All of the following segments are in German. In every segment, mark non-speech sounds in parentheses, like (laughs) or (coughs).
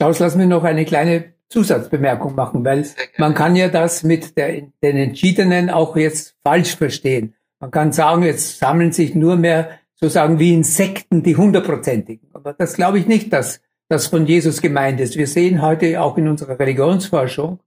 Klaus, lass mir noch eine kleine Zusatzbemerkung machen, weil man kann ja das mit der, den Entschiedenen auch jetzt falsch verstehen. Man kann sagen, jetzt sammeln sich nur mehr sozusagen wie Insekten die hundertprozentigen. Aber das glaube ich nicht, dass das von Jesus gemeint ist. Wir sehen heute auch in unserer Religionsforschung,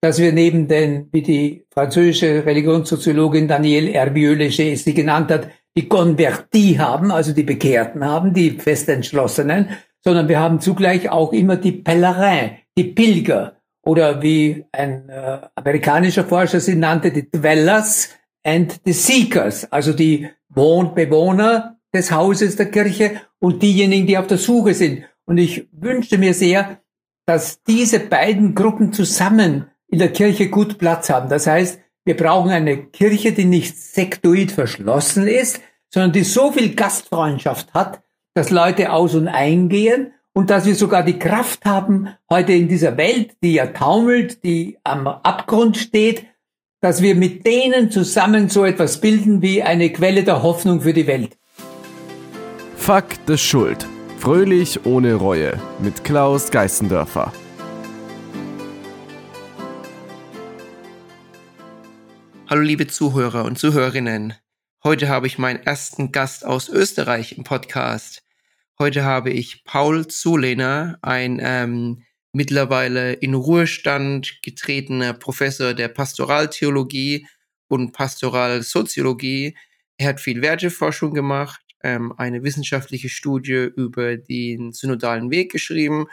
dass wir neben den, wie die französische Religionssoziologin Danielle Herbieux-Léger sie genannt hat, die Convertis haben, also die Bekehrten haben, die festentschlossenen, sondern wir haben zugleich auch immer die Pèlerins, die Pilger oder wie ein äh, amerikanischer Forscher sie nannte, die Dwellers and the Seekers, also die Wohnbewohner des Hauses der Kirche und diejenigen, die auf der Suche sind. Und ich wünschte mir sehr, dass diese beiden Gruppen zusammen in der Kirche gut Platz haben. Das heißt, wir brauchen eine Kirche, die nicht sektoid verschlossen ist, sondern die so viel Gastfreundschaft hat, dass Leute aus und eingehen und dass wir sogar die Kraft haben, heute in dieser Welt, die ja taumelt, die am Abgrund steht, dass wir mit denen zusammen so etwas bilden wie eine Quelle der Hoffnung für die Welt. Fakt des Schuld. Fröhlich ohne Reue mit Klaus Geißendörfer. Hallo liebe Zuhörer und Zuhörerinnen. Heute habe ich meinen ersten Gast aus Österreich im Podcast. Heute habe ich Paul Zulehner, ein ähm, mittlerweile in Ruhestand getretener Professor der Pastoraltheologie und Pastoralsoziologie. Er hat viel Werteforschung gemacht, ähm, eine wissenschaftliche Studie über den synodalen Weg geschrieben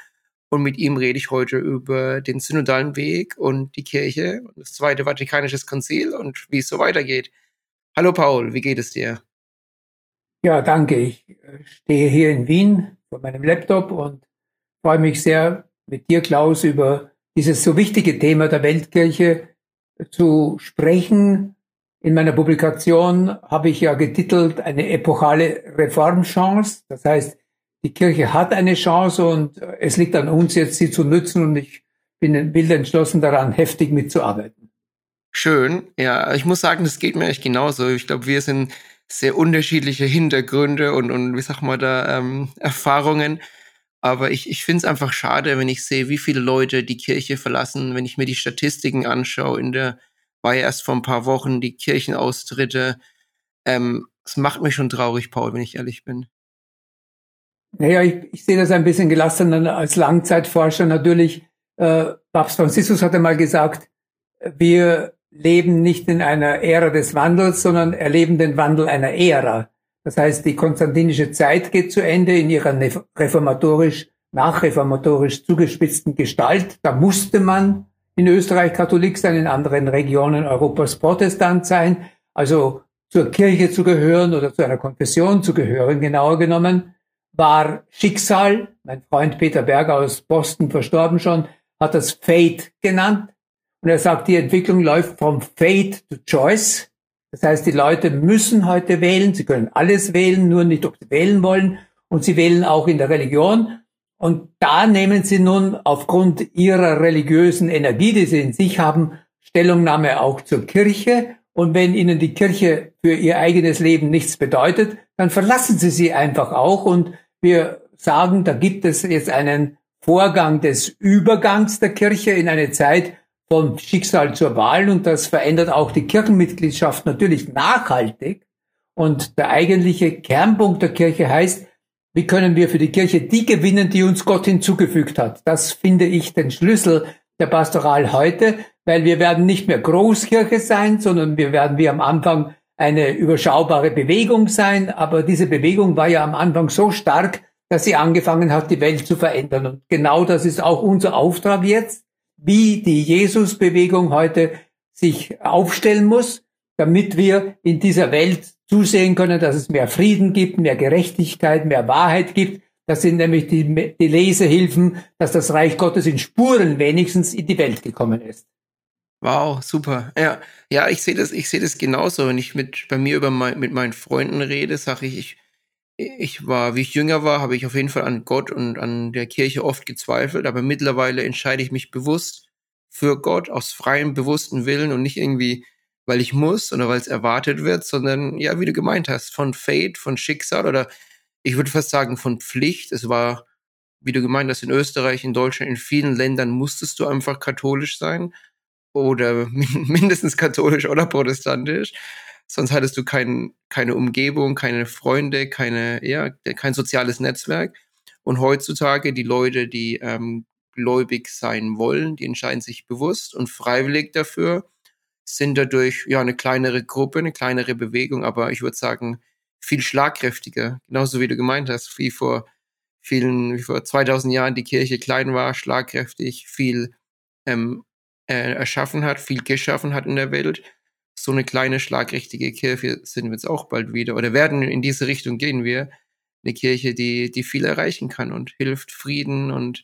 und mit ihm rede ich heute über den synodalen Weg und die Kirche und das Zweite Vatikanische Konzil und wie es so weitergeht. Hallo Paul, wie geht es dir? Ja, danke. Ich äh, stehe hier in Wien vor meinem Laptop und freue mich sehr, mit dir, Klaus, über dieses so wichtige Thema der Weltkirche zu sprechen. In meiner Publikation habe ich ja getitelt eine epochale Reformchance. Das heißt, die Kirche hat eine Chance und es liegt an uns jetzt, sie zu nutzen und ich bin wild entschlossen daran, heftig mitzuarbeiten. Schön. Ja, ich muss sagen, das geht mir echt genauso. Ich glaube, wir sind sehr unterschiedliche Hintergründe und, und wie sag mal da, ähm, Erfahrungen. Aber ich, ich finde es einfach schade, wenn ich sehe, wie viele Leute die Kirche verlassen, wenn ich mir die Statistiken anschaue. In der war ja erst vor ein paar Wochen die Kirchenaustritte. Ähm, es macht mich schon traurig, Paul, wenn ich ehrlich bin. Naja, ich, ich sehe das ein bisschen gelassener als Langzeitforscher. Natürlich, äh, Papst Franziskus hatte mal gesagt, wir leben nicht in einer Ära des Wandels, sondern erleben den Wandel einer Ära. Das heißt, die konstantinische Zeit geht zu Ende in ihrer reformatorisch, nachreformatorisch zugespitzten Gestalt. Da musste man in Österreich Katholik sein, in anderen Regionen Europas Protestant sein, also zur Kirche zu gehören oder zu einer Konfession zu gehören, genauer genommen, war Schicksal. Mein Freund Peter Berger aus Boston, verstorben schon, hat das Fate genannt. Und er sagt, die Entwicklung läuft vom Fate to Choice. Das heißt, die Leute müssen heute wählen. Sie können alles wählen, nur nicht, ob sie wählen wollen. Und sie wählen auch in der Religion. Und da nehmen sie nun aufgrund ihrer religiösen Energie, die sie in sich haben, Stellungnahme auch zur Kirche. Und wenn ihnen die Kirche für ihr eigenes Leben nichts bedeutet, dann verlassen sie sie einfach auch. Und wir sagen, da gibt es jetzt einen Vorgang des Übergangs der Kirche in eine Zeit, vom Schicksal zur Wahl und das verändert auch die Kirchenmitgliedschaft natürlich nachhaltig. Und der eigentliche Kernpunkt der Kirche heißt, wie können wir für die Kirche die gewinnen, die uns Gott hinzugefügt hat? Das finde ich den Schlüssel der Pastoral heute, weil wir werden nicht mehr Großkirche sein, sondern wir werden wie am Anfang eine überschaubare Bewegung sein. Aber diese Bewegung war ja am Anfang so stark, dass sie angefangen hat, die Welt zu verändern. Und genau das ist auch unser Auftrag jetzt, wie die Jesusbewegung heute sich aufstellen muss, damit wir in dieser Welt zusehen können, dass es mehr Frieden gibt, mehr Gerechtigkeit, mehr Wahrheit gibt. Das sind nämlich die, die Lesehilfen, dass das Reich Gottes in Spuren wenigstens in die Welt gekommen ist. Wow, super. Ja, ja, ich sehe das, ich sehe das genauso. Wenn ich mit bei mir über mein, mit meinen Freunden rede, sage ich, ich, ich war, wie ich jünger war, habe ich auf jeden Fall an Gott und an der Kirche oft gezweifelt, aber mittlerweile entscheide ich mich bewusst für Gott aus freiem, bewussten Willen und nicht irgendwie, weil ich muss oder weil es erwartet wird, sondern ja, wie du gemeint hast, von Fate, von Schicksal oder ich würde fast sagen von Pflicht. Es war wie du gemeint hast, in Österreich, in Deutschland, in vielen Ländern musstest du einfach katholisch sein oder (laughs) mindestens katholisch oder protestantisch. Sonst hattest du kein, keine Umgebung, keine Freunde, keine, ja, kein soziales Netzwerk. Und heutzutage die Leute, die ähm, gläubig sein wollen, die entscheiden sich bewusst und freiwillig dafür, sind dadurch ja eine kleinere Gruppe, eine kleinere Bewegung, aber ich würde sagen, viel schlagkräftiger. Genauso wie du gemeint hast, wie vor vielen, wie vor 2000 Jahren die Kirche klein war, schlagkräftig, viel ähm, äh, erschaffen hat, viel geschaffen hat in der Welt. So eine kleine, schlagkräftige Kirche sind wir jetzt auch bald wieder oder werden in diese Richtung gehen wir. Eine Kirche, die, die viel erreichen kann und hilft, Frieden und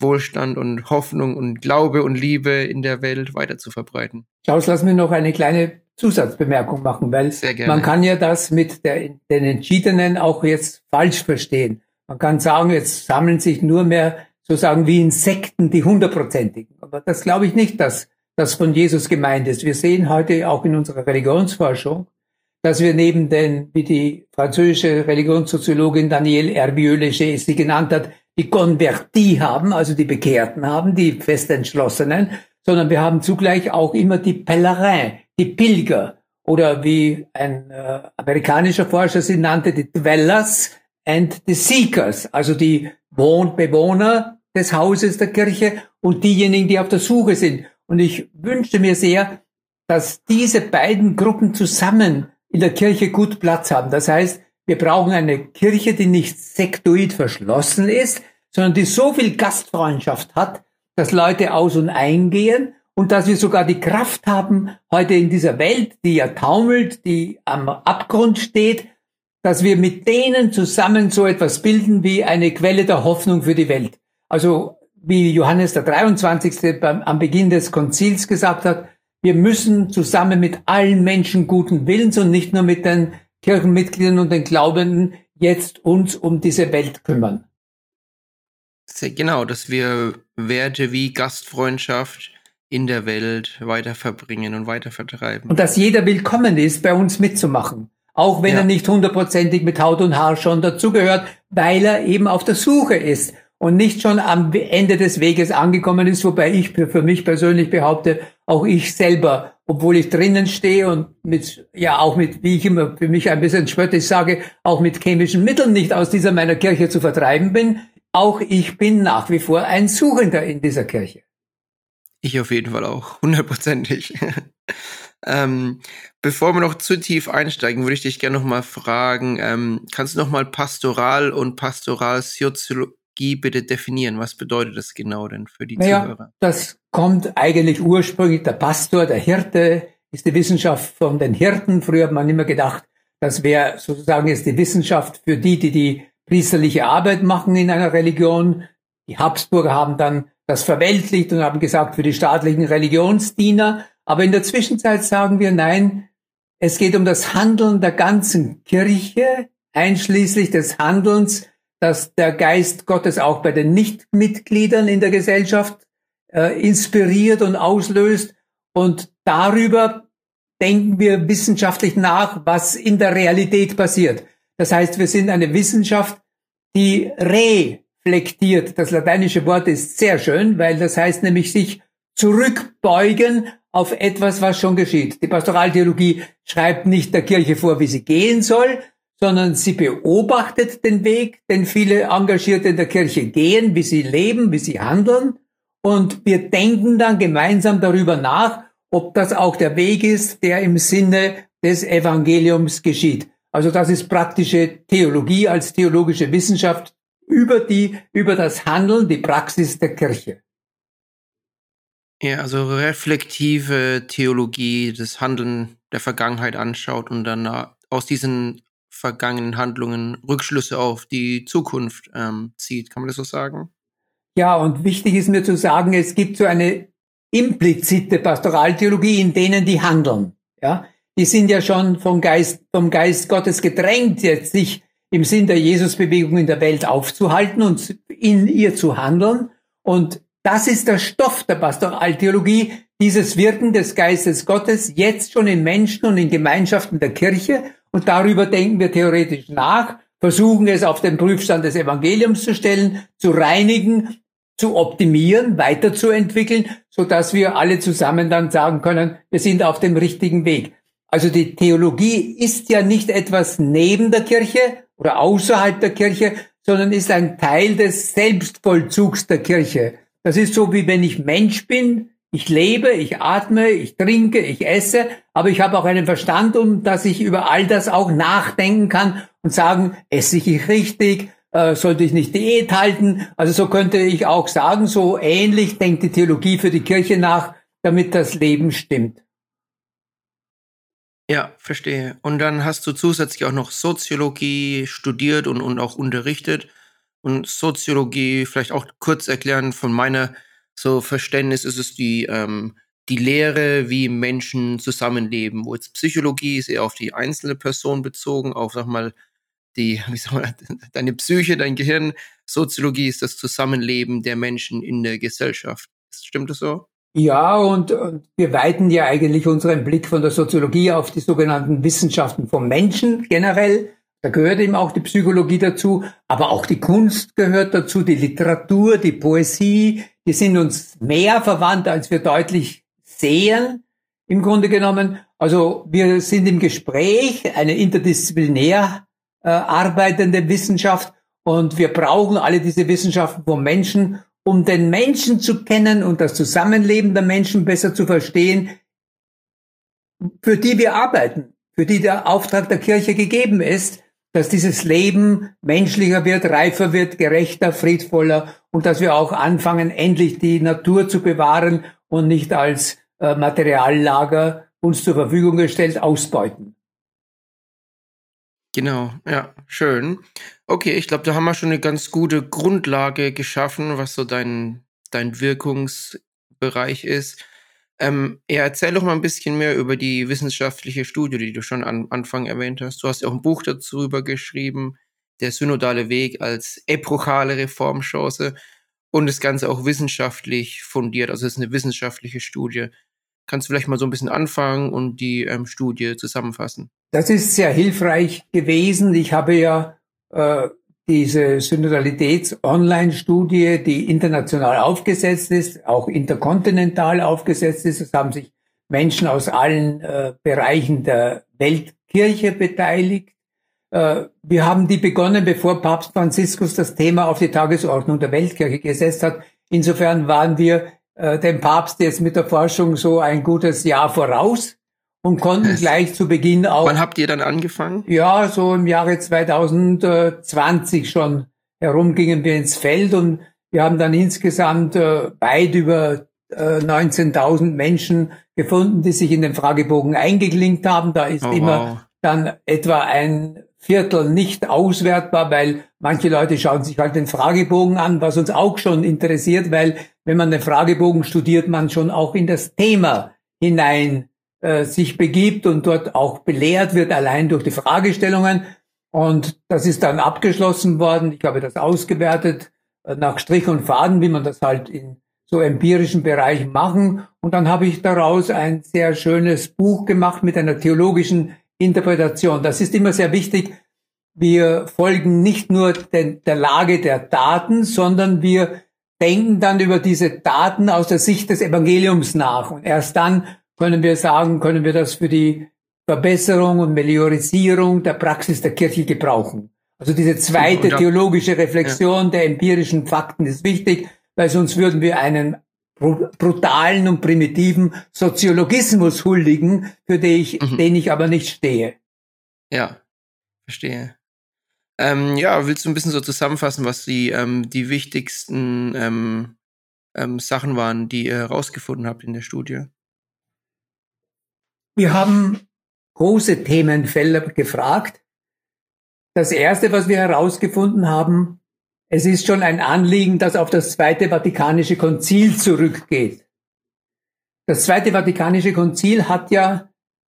Wohlstand und Hoffnung und Glaube und Liebe in der Welt weiter zu verbreiten. Klaus, lass mir noch eine kleine Zusatzbemerkung machen, weil man kann ja das mit der, den Entschiedenen auch jetzt falsch verstehen. Man kann sagen, jetzt sammeln sich nur mehr sozusagen wie Insekten die hundertprozentigen. Aber das glaube ich nicht, dass das von Jesus gemeint ist. Wir sehen heute auch in unserer Religionsforschung, dass wir neben den, wie die französische Religionssoziologin Danielle Herbieux-Léger sie genannt hat, die Convertis haben, also die Bekehrten haben, die Festentschlossenen, sondern wir haben zugleich auch immer die Pèlerins, die Pilger oder wie ein äh, amerikanischer Forscher sie nannte, die Dwellers and the Seekers, also die Wohnbewohner des Hauses der Kirche und diejenigen, die auf der Suche sind. Und ich wünschte mir sehr, dass diese beiden Gruppen zusammen in der Kirche gut Platz haben. Das heißt, wir brauchen eine Kirche, die nicht sektoid verschlossen ist, sondern die so viel Gastfreundschaft hat, dass Leute aus und eingehen und dass wir sogar die Kraft haben, heute in dieser Welt, die ja taumelt, die am Abgrund steht, dass wir mit denen zusammen so etwas bilden wie eine Quelle der Hoffnung für die Welt. Also wie Johannes der 23. Beim, am Beginn des Konzils gesagt hat, wir müssen zusammen mit allen Menschen guten Willens und nicht nur mit den Kirchenmitgliedern und den Glaubenden jetzt uns um diese Welt kümmern. Genau, dass wir Werte wie Gastfreundschaft in der Welt weiter verbringen und weiter vertreiben. Und dass jeder willkommen ist, bei uns mitzumachen. Auch wenn ja. er nicht hundertprozentig mit Haut und Haar schon dazugehört, weil er eben auf der Suche ist und nicht schon am Ende des Weges angekommen ist, wobei ich für mich persönlich behaupte, auch ich selber obwohl ich drinnen stehe und mit, ja, auch mit, wie ich immer für mich ein bisschen spöttisch sage, auch mit chemischen Mitteln nicht aus dieser meiner Kirche zu vertreiben bin, auch ich bin nach wie vor ein Suchender in dieser Kirche. Ich auf jeden Fall auch, hundertprozentig. (laughs) ähm, bevor wir noch zu tief einsteigen, würde ich dich gerne noch mal fragen, ähm, kannst du noch mal Pastoral und Pastoralsoziologie Strategie bitte definieren? Was bedeutet das genau denn für die naja, Zuhörer? Das kommt eigentlich ursprünglich, der Pastor, der Hirte, ist die Wissenschaft von den Hirten. Früher hat man immer gedacht, das wäre sozusagen jetzt die Wissenschaft für die, die die priesterliche Arbeit machen in einer Religion. Die Habsburger haben dann das verweltlicht und haben gesagt, für die staatlichen Religionsdiener. Aber in der Zwischenzeit sagen wir, nein, es geht um das Handeln der ganzen Kirche, einschließlich des Handelns dass der Geist Gottes auch bei den Nichtmitgliedern in der Gesellschaft äh, inspiriert und auslöst. Und darüber denken wir wissenschaftlich nach, was in der Realität passiert. Das heißt, wir sind eine Wissenschaft, die reflektiert. Das lateinische Wort ist sehr schön, weil das heißt nämlich sich zurückbeugen auf etwas, was schon geschieht. Die Pastoraltheologie schreibt nicht der Kirche vor, wie sie gehen soll, sondern sie beobachtet den Weg, den viele Engagierte in der Kirche gehen, wie sie leben, wie sie handeln. Und wir denken dann gemeinsam darüber nach, ob das auch der Weg ist, der im Sinne des Evangeliums geschieht. Also das ist praktische Theologie als theologische Wissenschaft über die, über das Handeln, die Praxis der Kirche. Ja, also reflektive Theologie, das Handeln der Vergangenheit anschaut und dann aus diesen vergangenen Handlungen Rückschlüsse auf die Zukunft ähm, zieht. Kann man das so sagen? Ja, und wichtig ist mir zu sagen, es gibt so eine implizite Pastoraltheologie, in denen die handeln. Ja, die sind ja schon vom Geist, vom Geist Gottes gedrängt, jetzt sich im Sinn der Jesusbewegung in der Welt aufzuhalten und in ihr zu handeln. Und das ist der Stoff der Pastoraltheologie, dieses Wirken des Geistes Gottes jetzt schon in Menschen und in Gemeinschaften der Kirche und darüber denken wir theoretisch nach, versuchen es auf den Prüfstand des Evangeliums zu stellen, zu reinigen, zu optimieren, weiterzuentwickeln, so dass wir alle zusammen dann sagen können, wir sind auf dem richtigen Weg. Also die Theologie ist ja nicht etwas neben der Kirche oder außerhalb der Kirche, sondern ist ein Teil des Selbstvollzugs der Kirche. Das ist so, wie wenn ich Mensch bin, ich lebe, ich atme, ich trinke, ich esse, aber ich habe auch einen Verstand, um dass ich über all das auch nachdenken kann und sagen, esse ich richtig, äh, sollte ich nicht Diät halten. Also so könnte ich auch sagen, so ähnlich denkt die Theologie für die Kirche nach, damit das Leben stimmt. Ja, verstehe. Und dann hast du zusätzlich auch noch Soziologie studiert und, und auch unterrichtet. Und Soziologie, vielleicht auch kurz erklären, von meiner so Verständnis ist es die, ähm, die Lehre, wie Menschen zusammenleben. Wo jetzt Psychologie ist eher auf die einzelne Person bezogen, auf, sag mal, die, (laughs) wie soll man, (laughs) deine Psyche, dein Gehirn. Soziologie ist das Zusammenleben der Menschen in der Gesellschaft. Stimmt das so? Ja, und, und wir weiten ja eigentlich unseren Blick von der Soziologie auf die sogenannten Wissenschaften vom Menschen generell. Da gehört eben auch die Psychologie dazu, aber auch die Kunst gehört dazu, die Literatur, die Poesie. Die sind uns mehr verwandt, als wir deutlich sehen, im Grunde genommen. Also wir sind im Gespräch, eine interdisziplinär äh, arbeitende Wissenschaft und wir brauchen alle diese Wissenschaften vom Menschen, um den Menschen zu kennen und das Zusammenleben der Menschen besser zu verstehen, für die wir arbeiten, für die der Auftrag der Kirche gegeben ist, dass dieses Leben menschlicher wird, reifer wird, gerechter, friedvoller und dass wir auch anfangen, endlich die Natur zu bewahren und nicht als äh, Materiallager uns zur Verfügung gestellt ausbeuten. Genau, ja, schön. Okay, ich glaube, da haben wir schon eine ganz gute Grundlage geschaffen, was so dein, dein Wirkungsbereich ist. Ähm, ja, erzähl doch mal ein bisschen mehr über die wissenschaftliche Studie, die du schon am Anfang erwähnt hast. Du hast ja auch ein Buch darüber geschrieben, der synodale Weg als epochale Reformchance und das Ganze auch wissenschaftlich fundiert. Also es ist eine wissenschaftliche Studie. Kannst du vielleicht mal so ein bisschen anfangen und die ähm, Studie zusammenfassen? Das ist sehr hilfreich gewesen. Ich habe ja äh, diese Synodalitäts-Online-Studie, die international aufgesetzt ist, auch interkontinental aufgesetzt ist. Es haben sich Menschen aus allen äh, Bereichen der Weltkirche beteiligt. Äh, wir haben die begonnen, bevor Papst Franziskus das Thema auf die Tagesordnung der Weltkirche gesetzt hat. Insofern waren wir äh, dem Papst jetzt mit der Forschung so ein gutes Jahr voraus und konnten gleich zu Beginn auch. Wann habt ihr dann angefangen? Ja, so im Jahre 2020 schon herum gingen wir ins Feld und wir haben dann insgesamt äh, weit über äh, 19.000 Menschen gefunden, die sich in den Fragebogen eingeklinkt haben. Da ist oh, immer wow. dann etwa ein Viertel nicht auswertbar, weil manche Leute schauen sich halt den Fragebogen an, was uns auch schon interessiert, weil wenn man den Fragebogen studiert, man schon auch in das Thema hinein äh, sich begibt und dort auch belehrt wird, allein durch die Fragestellungen. Und das ist dann abgeschlossen worden. Ich habe das ausgewertet äh, nach Strich und Faden, wie man das halt in so empirischen Bereichen machen. Und dann habe ich daraus ein sehr schönes Buch gemacht mit einer theologischen Interpretation. Das ist immer sehr wichtig. Wir folgen nicht nur den, der Lage der Daten, sondern wir denken dann über diese Daten aus der Sicht des Evangeliums nach. Und erst dann können wir sagen, können wir das für die Verbesserung und Meliorisierung der Praxis der Kirche gebrauchen. Also diese zweite theologische Reflexion ja. der empirischen Fakten ist wichtig, weil sonst würden wir einen brutalen und primitiven Soziologismus huldigen, für den ich, mhm. den ich aber nicht stehe. Ja, verstehe. Ähm, ja, willst du ein bisschen so zusammenfassen, was die, ähm, die wichtigsten ähm, ähm Sachen waren, die ihr herausgefunden habt in der Studie? Wir haben große Themenfelder gefragt. Das erste, was wir herausgefunden haben, es ist schon ein Anliegen, das auf das Zweite Vatikanische Konzil zurückgeht. Das Zweite Vatikanische Konzil hat ja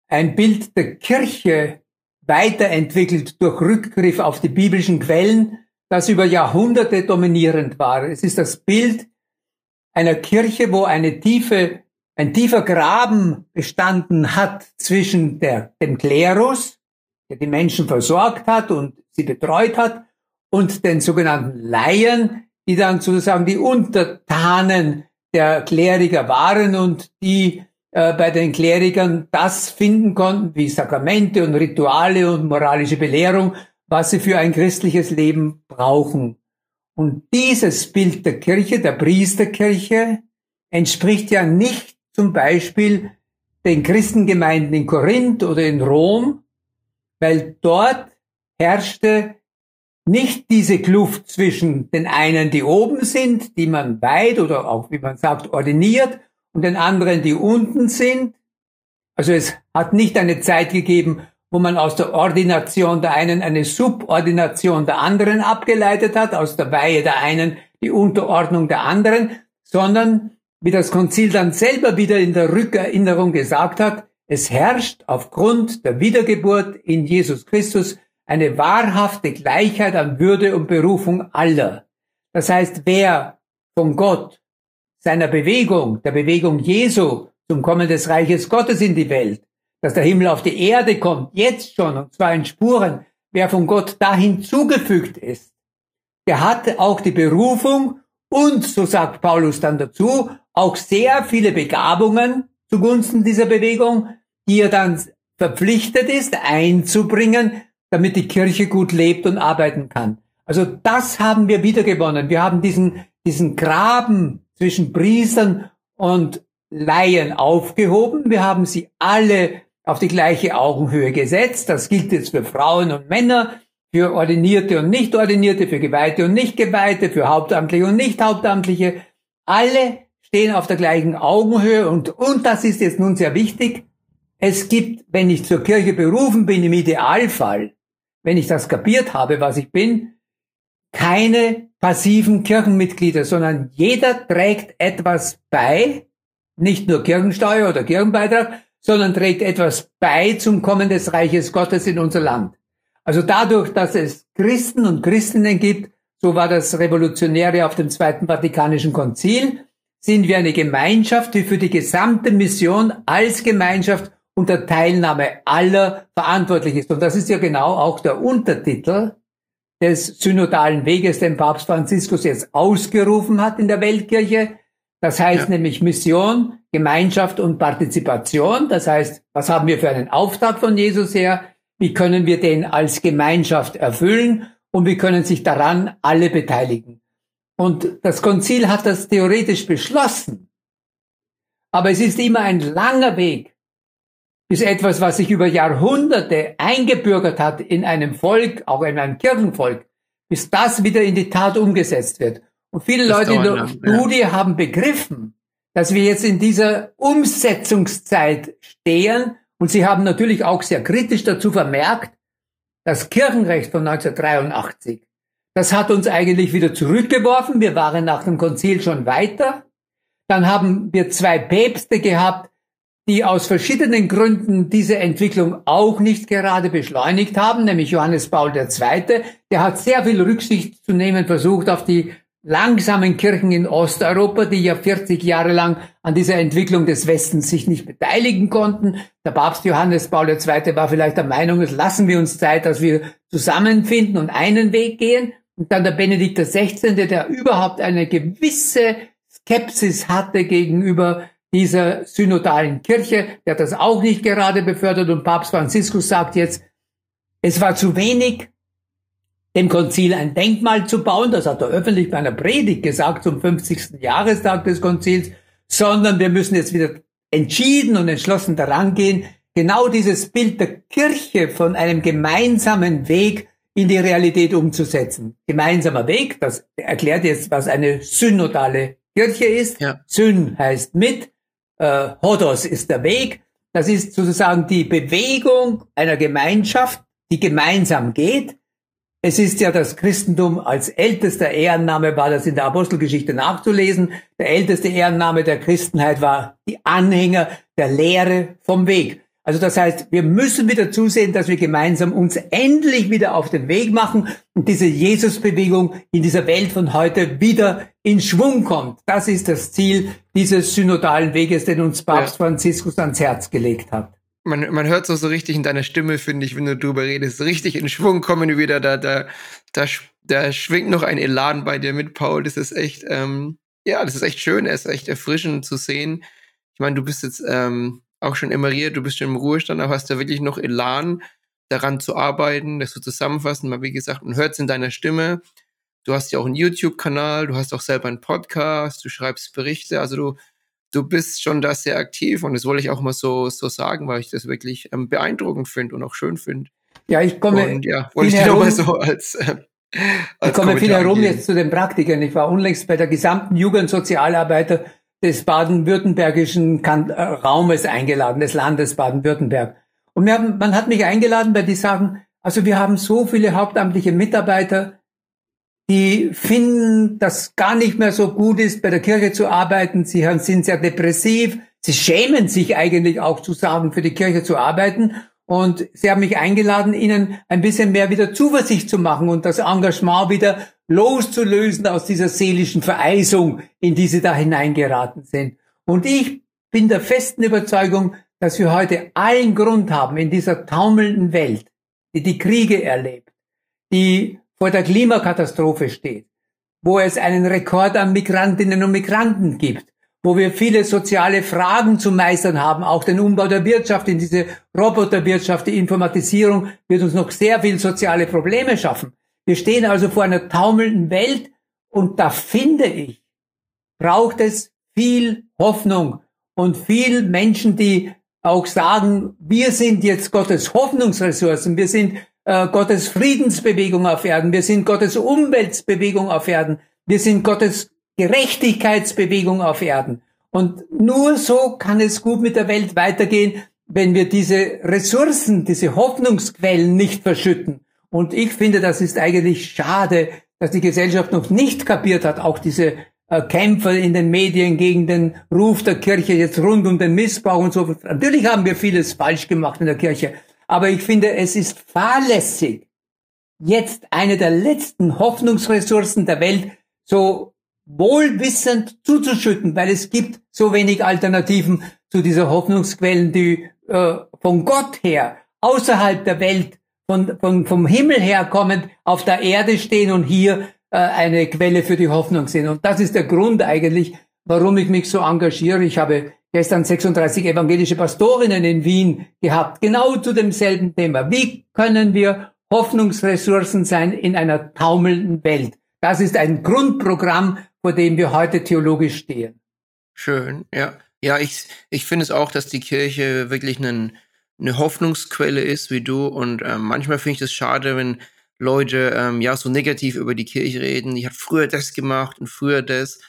ein Bild der Kirche weiterentwickelt durch Rückgriff auf die biblischen Quellen, das über Jahrhunderte dominierend war. Es ist das Bild einer Kirche, wo eine tiefe ein tiefer Graben bestanden hat zwischen der, dem Klerus, der die Menschen versorgt hat und sie betreut hat, und den sogenannten Laien, die dann sozusagen die Untertanen der Kleriker waren und die äh, bei den Klerikern das finden konnten, wie Sakramente und Rituale und moralische Belehrung, was sie für ein christliches Leben brauchen. Und dieses Bild der Kirche, der Priesterkirche, entspricht ja nicht zum Beispiel den Christengemeinden in Korinth oder in Rom, weil dort herrschte nicht diese Kluft zwischen den einen, die oben sind, die man weit oder auch, wie man sagt, ordiniert, und den anderen, die unten sind. Also es hat nicht eine Zeit gegeben, wo man aus der Ordination der einen eine Subordination der anderen abgeleitet hat, aus der Weihe der einen die Unterordnung der anderen, sondern wie das Konzil dann selber wieder in der Rückerinnerung gesagt hat, es herrscht aufgrund der Wiedergeburt in Jesus Christus eine wahrhafte Gleichheit an Würde und Berufung aller. Das heißt, wer von Gott, seiner Bewegung, der Bewegung Jesu zum Kommen des Reiches Gottes in die Welt, dass der Himmel auf die Erde kommt, jetzt schon, und zwar in Spuren, wer von Gott dahin zugefügt ist, der hat auch die Berufung und, so sagt Paulus dann dazu, auch sehr viele Begabungen zugunsten dieser Bewegung, die er dann verpflichtet ist einzubringen, damit die Kirche gut lebt und arbeiten kann. Also das haben wir wiedergewonnen. Wir haben diesen, diesen Graben zwischen Priestern und Laien aufgehoben. Wir haben sie alle auf die gleiche Augenhöhe gesetzt. Das gilt jetzt für Frauen und Männer, für Ordinierte und Nicht-Ordinierte, für Geweihte und Nicht-Geweihte, für Hauptamtliche und Nicht-Hauptamtliche. Alle stehen auf der gleichen Augenhöhe und, und das ist jetzt nun sehr wichtig. Es gibt, wenn ich zur Kirche berufen bin, im Idealfall, wenn ich das kapiert habe, was ich bin, keine passiven Kirchenmitglieder, sondern jeder trägt etwas bei, nicht nur Kirchensteuer oder Kirchenbeitrag, sondern trägt etwas bei zum Kommen des Reiches Gottes in unser Land. Also dadurch, dass es Christen und Christinnen gibt, so war das Revolutionäre auf dem Zweiten Vatikanischen Konzil, sind wir eine Gemeinschaft, die für die gesamte Mission als Gemeinschaft unter Teilnahme aller verantwortlich ist. Und das ist ja genau auch der Untertitel des synodalen Weges, den Papst Franziskus jetzt ausgerufen hat in der Weltkirche. Das heißt ja. nämlich Mission, Gemeinschaft und Partizipation. Das heißt, was haben wir für einen Auftrag von Jesus her? Wie können wir den als Gemeinschaft erfüllen? Und wie können sich daran alle beteiligen? Und das Konzil hat das theoretisch beschlossen. Aber es ist immer ein langer Weg, bis etwas, was sich über Jahrhunderte eingebürgert hat in einem Volk, auch in einem Kirchenvolk, bis das wieder in die Tat umgesetzt wird. Und viele das Leute in der lang, Studie ja. haben begriffen, dass wir jetzt in dieser Umsetzungszeit stehen. Und sie haben natürlich auch sehr kritisch dazu vermerkt, das Kirchenrecht von 1983 das hat uns eigentlich wieder zurückgeworfen. Wir waren nach dem Konzil schon weiter. Dann haben wir zwei Päpste gehabt, die aus verschiedenen Gründen diese Entwicklung auch nicht gerade beschleunigt haben, nämlich Johannes Paul II. Der hat sehr viel Rücksicht zu nehmen versucht auf die langsamen Kirchen in Osteuropa, die ja 40 Jahre lang an dieser Entwicklung des Westens sich nicht beteiligen konnten. Der Papst Johannes Paul II. war vielleicht der Meinung, es lassen wir uns Zeit, dass wir zusammenfinden und einen Weg gehen. Und dann der Benedikt XVI., der überhaupt eine gewisse Skepsis hatte gegenüber dieser synodalen Kirche, der das auch nicht gerade befördert und Papst Franziskus sagt jetzt, es war zu wenig, dem Konzil ein Denkmal zu bauen, das hat er öffentlich bei einer Predigt gesagt zum 50. Jahrestag des Konzils, sondern wir müssen jetzt wieder entschieden und entschlossen daran gehen, genau dieses Bild der Kirche von einem gemeinsamen Weg in die Realität umzusetzen. Gemeinsamer Weg, das erklärt jetzt, was eine synodale Kirche ist. Ja. Syn heißt mit, äh, Hodos ist der Weg. Das ist sozusagen die Bewegung einer Gemeinschaft, die gemeinsam geht. Es ist ja das Christentum als ältester Ehrenname, war das in der Apostelgeschichte nachzulesen. Der älteste Ehrenname der Christenheit war die Anhänger der Lehre vom Weg. Also das heißt, wir müssen wieder zusehen, dass wir gemeinsam uns endlich wieder auf den Weg machen und diese Jesusbewegung in dieser Welt von heute wieder in Schwung kommt. Das ist das Ziel dieses synodalen Weges, den uns Papst ja. Franziskus ans Herz gelegt hat. man, man hört so so richtig in deiner Stimme, finde ich, wenn du drüber redest. Richtig in Schwung kommen wieder. Da, da, da, da schwingt noch ein Elan bei dir mit, Paul. Das ist echt, ähm, ja, das ist echt schön. Es ist echt erfrischend zu sehen. Ich meine, du bist jetzt ähm, auch schon emeriert, du bist schon im Ruhestand, aber hast da wirklich noch Elan, daran zu arbeiten, das zu zusammenfassen. Mal wie gesagt, man hört es in deiner Stimme. Du hast ja auch einen YouTube-Kanal, du hast auch selber einen Podcast, du schreibst Berichte. Also du, du bist schon da sehr aktiv und das wollte ich auch mal so, so sagen, weil ich das wirklich ähm, beeindruckend finde und auch schön finde. Ja, ich komme. Und ja, wollte ich dir mal so als. Äh, als ich komme viel herum jetzt zu den Praktikern. Ich war unlängst bei der gesamten Jugendsozialarbeiter des baden-württembergischen äh, Raumes eingeladen, des Landes Baden-Württemberg. Und haben, man hat mich eingeladen, weil die sagen, also wir haben so viele hauptamtliche Mitarbeiter, die finden, dass gar nicht mehr so gut ist, bei der Kirche zu arbeiten. Sie sind sehr depressiv. Sie schämen sich eigentlich auch zu sagen, für die Kirche zu arbeiten. Und sie haben mich eingeladen, ihnen ein bisschen mehr wieder Zuversicht zu machen und das Engagement wieder loszulösen aus dieser seelischen Vereisung, in die sie da hineingeraten sind. Und ich bin der festen Überzeugung, dass wir heute allen Grund haben in dieser taumelnden Welt, die die Kriege erlebt, die vor der Klimakatastrophe steht, wo es einen Rekord an Migrantinnen und Migranten gibt, wo wir viele soziale Fragen zu meistern haben, auch den Umbau der Wirtschaft in diese Roboterwirtschaft, die Informatisierung wird uns noch sehr viel soziale Probleme schaffen. Wir stehen also vor einer taumelnden Welt und da finde ich, braucht es viel Hoffnung und viel Menschen, die auch sagen, wir sind jetzt Gottes Hoffnungsressourcen, wir sind äh, Gottes Friedensbewegung auf Erden, wir sind Gottes Umweltbewegung auf Erden, wir sind Gottes Gerechtigkeitsbewegung auf Erden. Und nur so kann es gut mit der Welt weitergehen, wenn wir diese Ressourcen, diese Hoffnungsquellen nicht verschütten. Und ich finde, das ist eigentlich schade, dass die Gesellschaft noch nicht kapiert hat, auch diese äh, Kämpfe in den Medien gegen den Ruf der Kirche jetzt rund um den Missbrauch und so. Natürlich haben wir vieles falsch gemacht in der Kirche, aber ich finde, es ist fahrlässig, jetzt eine der letzten Hoffnungsressourcen der Welt so wohlwissend zuzuschütten, weil es gibt so wenig Alternativen zu dieser Hoffnungsquellen, die äh, von Gott her, außerhalb der Welt, von, von, vom Himmel her kommend, auf der Erde stehen und hier äh, eine Quelle für die Hoffnung sind. Und das ist der Grund eigentlich, warum ich mich so engagiere. Ich habe gestern 36 evangelische Pastorinnen in Wien gehabt, genau zu demselben Thema. Wie können wir Hoffnungsressourcen sein in einer taumelnden Welt? Das ist ein Grundprogramm, vor dem wir heute theologisch stehen. Schön, ja. Ja, ich, ich finde es auch, dass die Kirche wirklich einen, eine Hoffnungsquelle ist wie du. Und ähm, manchmal finde ich es schade, wenn Leute ähm, ja so negativ über die Kirche reden. Die hat früher das gemacht und früher das.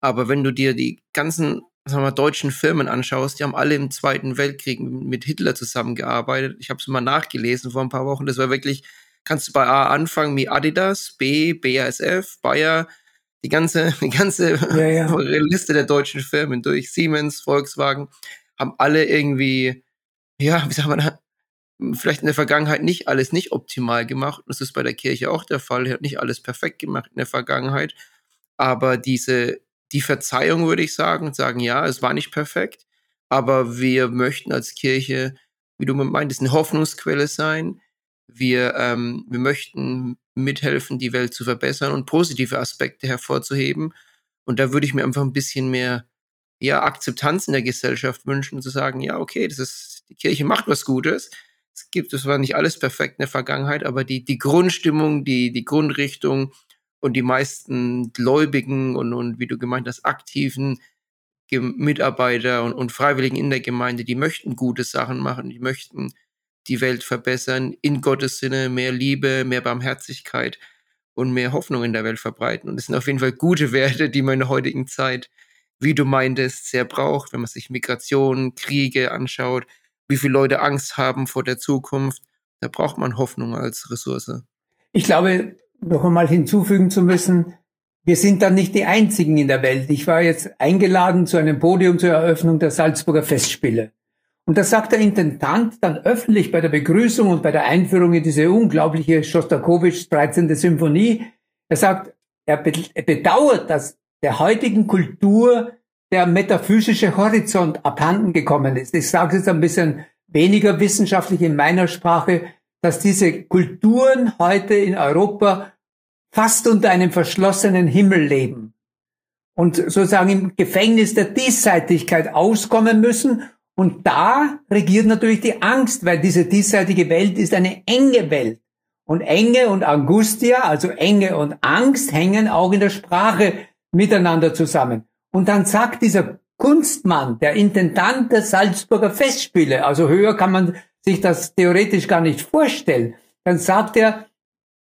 Aber wenn du dir die ganzen sagen wir, deutschen Firmen anschaust, die haben alle im Zweiten Weltkrieg mit Hitler zusammengearbeitet. Ich habe es mal nachgelesen vor ein paar Wochen. Das war wirklich, kannst du bei A anfangen wie Adidas, B, BASF, Bayer, die ganze, (laughs) die ganze ja, ja. (laughs) Liste der deutschen Firmen durch Siemens, Volkswagen, haben alle irgendwie, ja, wie sagt man, vielleicht in der Vergangenheit nicht alles nicht optimal gemacht. Das ist bei der Kirche auch der Fall. Er hat nicht alles perfekt gemacht in der Vergangenheit. Aber diese die Verzeihung, würde ich sagen, und sagen, ja, es war nicht perfekt, aber wir möchten als Kirche, wie du meintest, eine Hoffnungsquelle sein. Wir, ähm, wir möchten mithelfen, die Welt zu verbessern und positive Aspekte hervorzuheben. Und da würde ich mir einfach ein bisschen mehr ja, Akzeptanz in der Gesellschaft wünschen, zu sagen, ja, okay, das ist, die Kirche macht was Gutes. Es gibt, es war nicht alles perfekt in der Vergangenheit, aber die, die Grundstimmung, die, die Grundrichtung, und die meisten Gläubigen und, und wie du gemeint hast, aktiven Mitarbeiter und, und Freiwilligen in der Gemeinde, die möchten gute Sachen machen, die möchten die Welt verbessern, in Gottes Sinne mehr Liebe, mehr Barmherzigkeit und mehr Hoffnung in der Welt verbreiten. Und das sind auf jeden Fall gute Werte, die man in der heutigen Zeit, wie du meintest, sehr braucht, wenn man sich Migration, Kriege anschaut, wie viele Leute Angst haben vor der Zukunft. Da braucht man Hoffnung als Ressource. Ich glaube, noch einmal hinzufügen zu müssen, wir sind dann nicht die einzigen in der Welt. Ich war jetzt eingeladen zu einem Podium zur Eröffnung der Salzburger Festspiele. Und da sagt der Intendant dann öffentlich bei der Begrüßung und bei der Einführung in diese unglaubliche Schostakowitsch 13. Symphonie, er sagt, er bedauert, dass der heutigen Kultur der metaphysische Horizont abhanden gekommen ist. Ich sage es jetzt ein bisschen weniger wissenschaftlich in meiner Sprache, dass diese Kulturen heute in Europa fast unter einem verschlossenen Himmel leben und sozusagen im Gefängnis der Diesseitigkeit auskommen müssen. Und da regiert natürlich die Angst, weil diese diesseitige Welt ist eine enge Welt. Und Enge und Angustia, also Enge und Angst, hängen auch in der Sprache miteinander zusammen. Und dann sagt dieser Kunstmann, der Intendant der Salzburger Festspiele, also höher kann man sich das theoretisch gar nicht vorstellen, dann sagt er,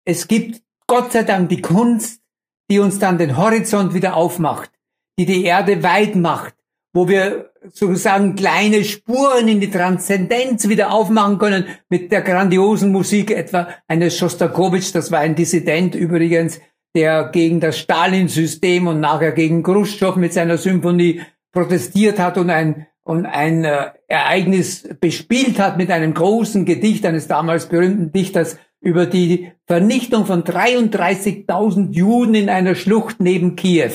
es gibt Gott sei Dank die Kunst, die uns dann den Horizont wieder aufmacht, die die Erde weit macht, wo wir sozusagen kleine Spuren in die Transzendenz wieder aufmachen können mit der grandiosen Musik etwa eines Schostakowitsch, das war ein Dissident übrigens, der gegen das Stalin-System und nachher gegen Khrushchev mit seiner Symphonie protestiert hat und ein, und ein äh, Ereignis bespielt hat mit einem großen Gedicht eines damals berühmten Dichters über die Vernichtung von 33.000 Juden in einer Schlucht neben Kiew.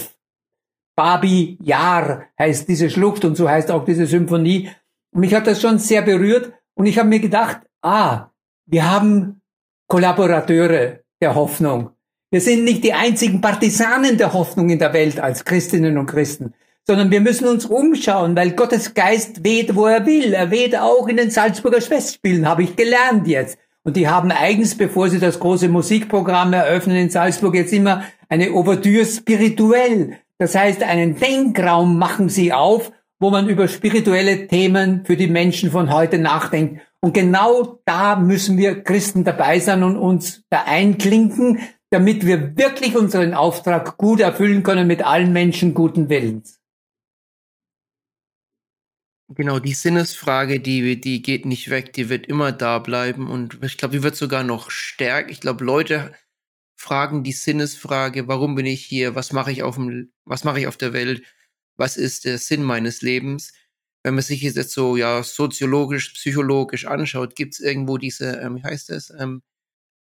Babi Yar heißt diese Schlucht und so heißt auch diese Symphonie. Und mich hat das schon sehr berührt und ich habe mir gedacht, ah, wir haben Kollaborateure der Hoffnung. Wir sind nicht die einzigen Partisanen der Hoffnung in der Welt als Christinnen und Christen, sondern wir müssen uns umschauen, weil Gottes Geist weht, wo er will. Er weht auch in den Salzburger Festspielen, habe ich gelernt jetzt. Und die haben eigens, bevor sie das große Musikprogramm eröffnen in Salzburg, jetzt immer eine Ouvertüre spirituell. Das heißt, einen Denkraum machen sie auf, wo man über spirituelle Themen für die Menschen von heute nachdenkt. Und genau da müssen wir Christen dabei sein und uns da einklinken, damit wir wirklich unseren Auftrag gut erfüllen können mit allen Menschen guten Willens. Genau, die Sinnesfrage, die, die geht nicht weg, die wird immer da bleiben und ich glaube, die wird sogar noch stärker. Ich glaube, Leute fragen die Sinnesfrage, warum bin ich hier, was mache ich auf dem, was mache ich auf der Welt, was ist der Sinn meines Lebens? Wenn man sich jetzt so ja soziologisch, psychologisch anschaut, gibt es irgendwo diese, ähm, wie heißt das, ähm,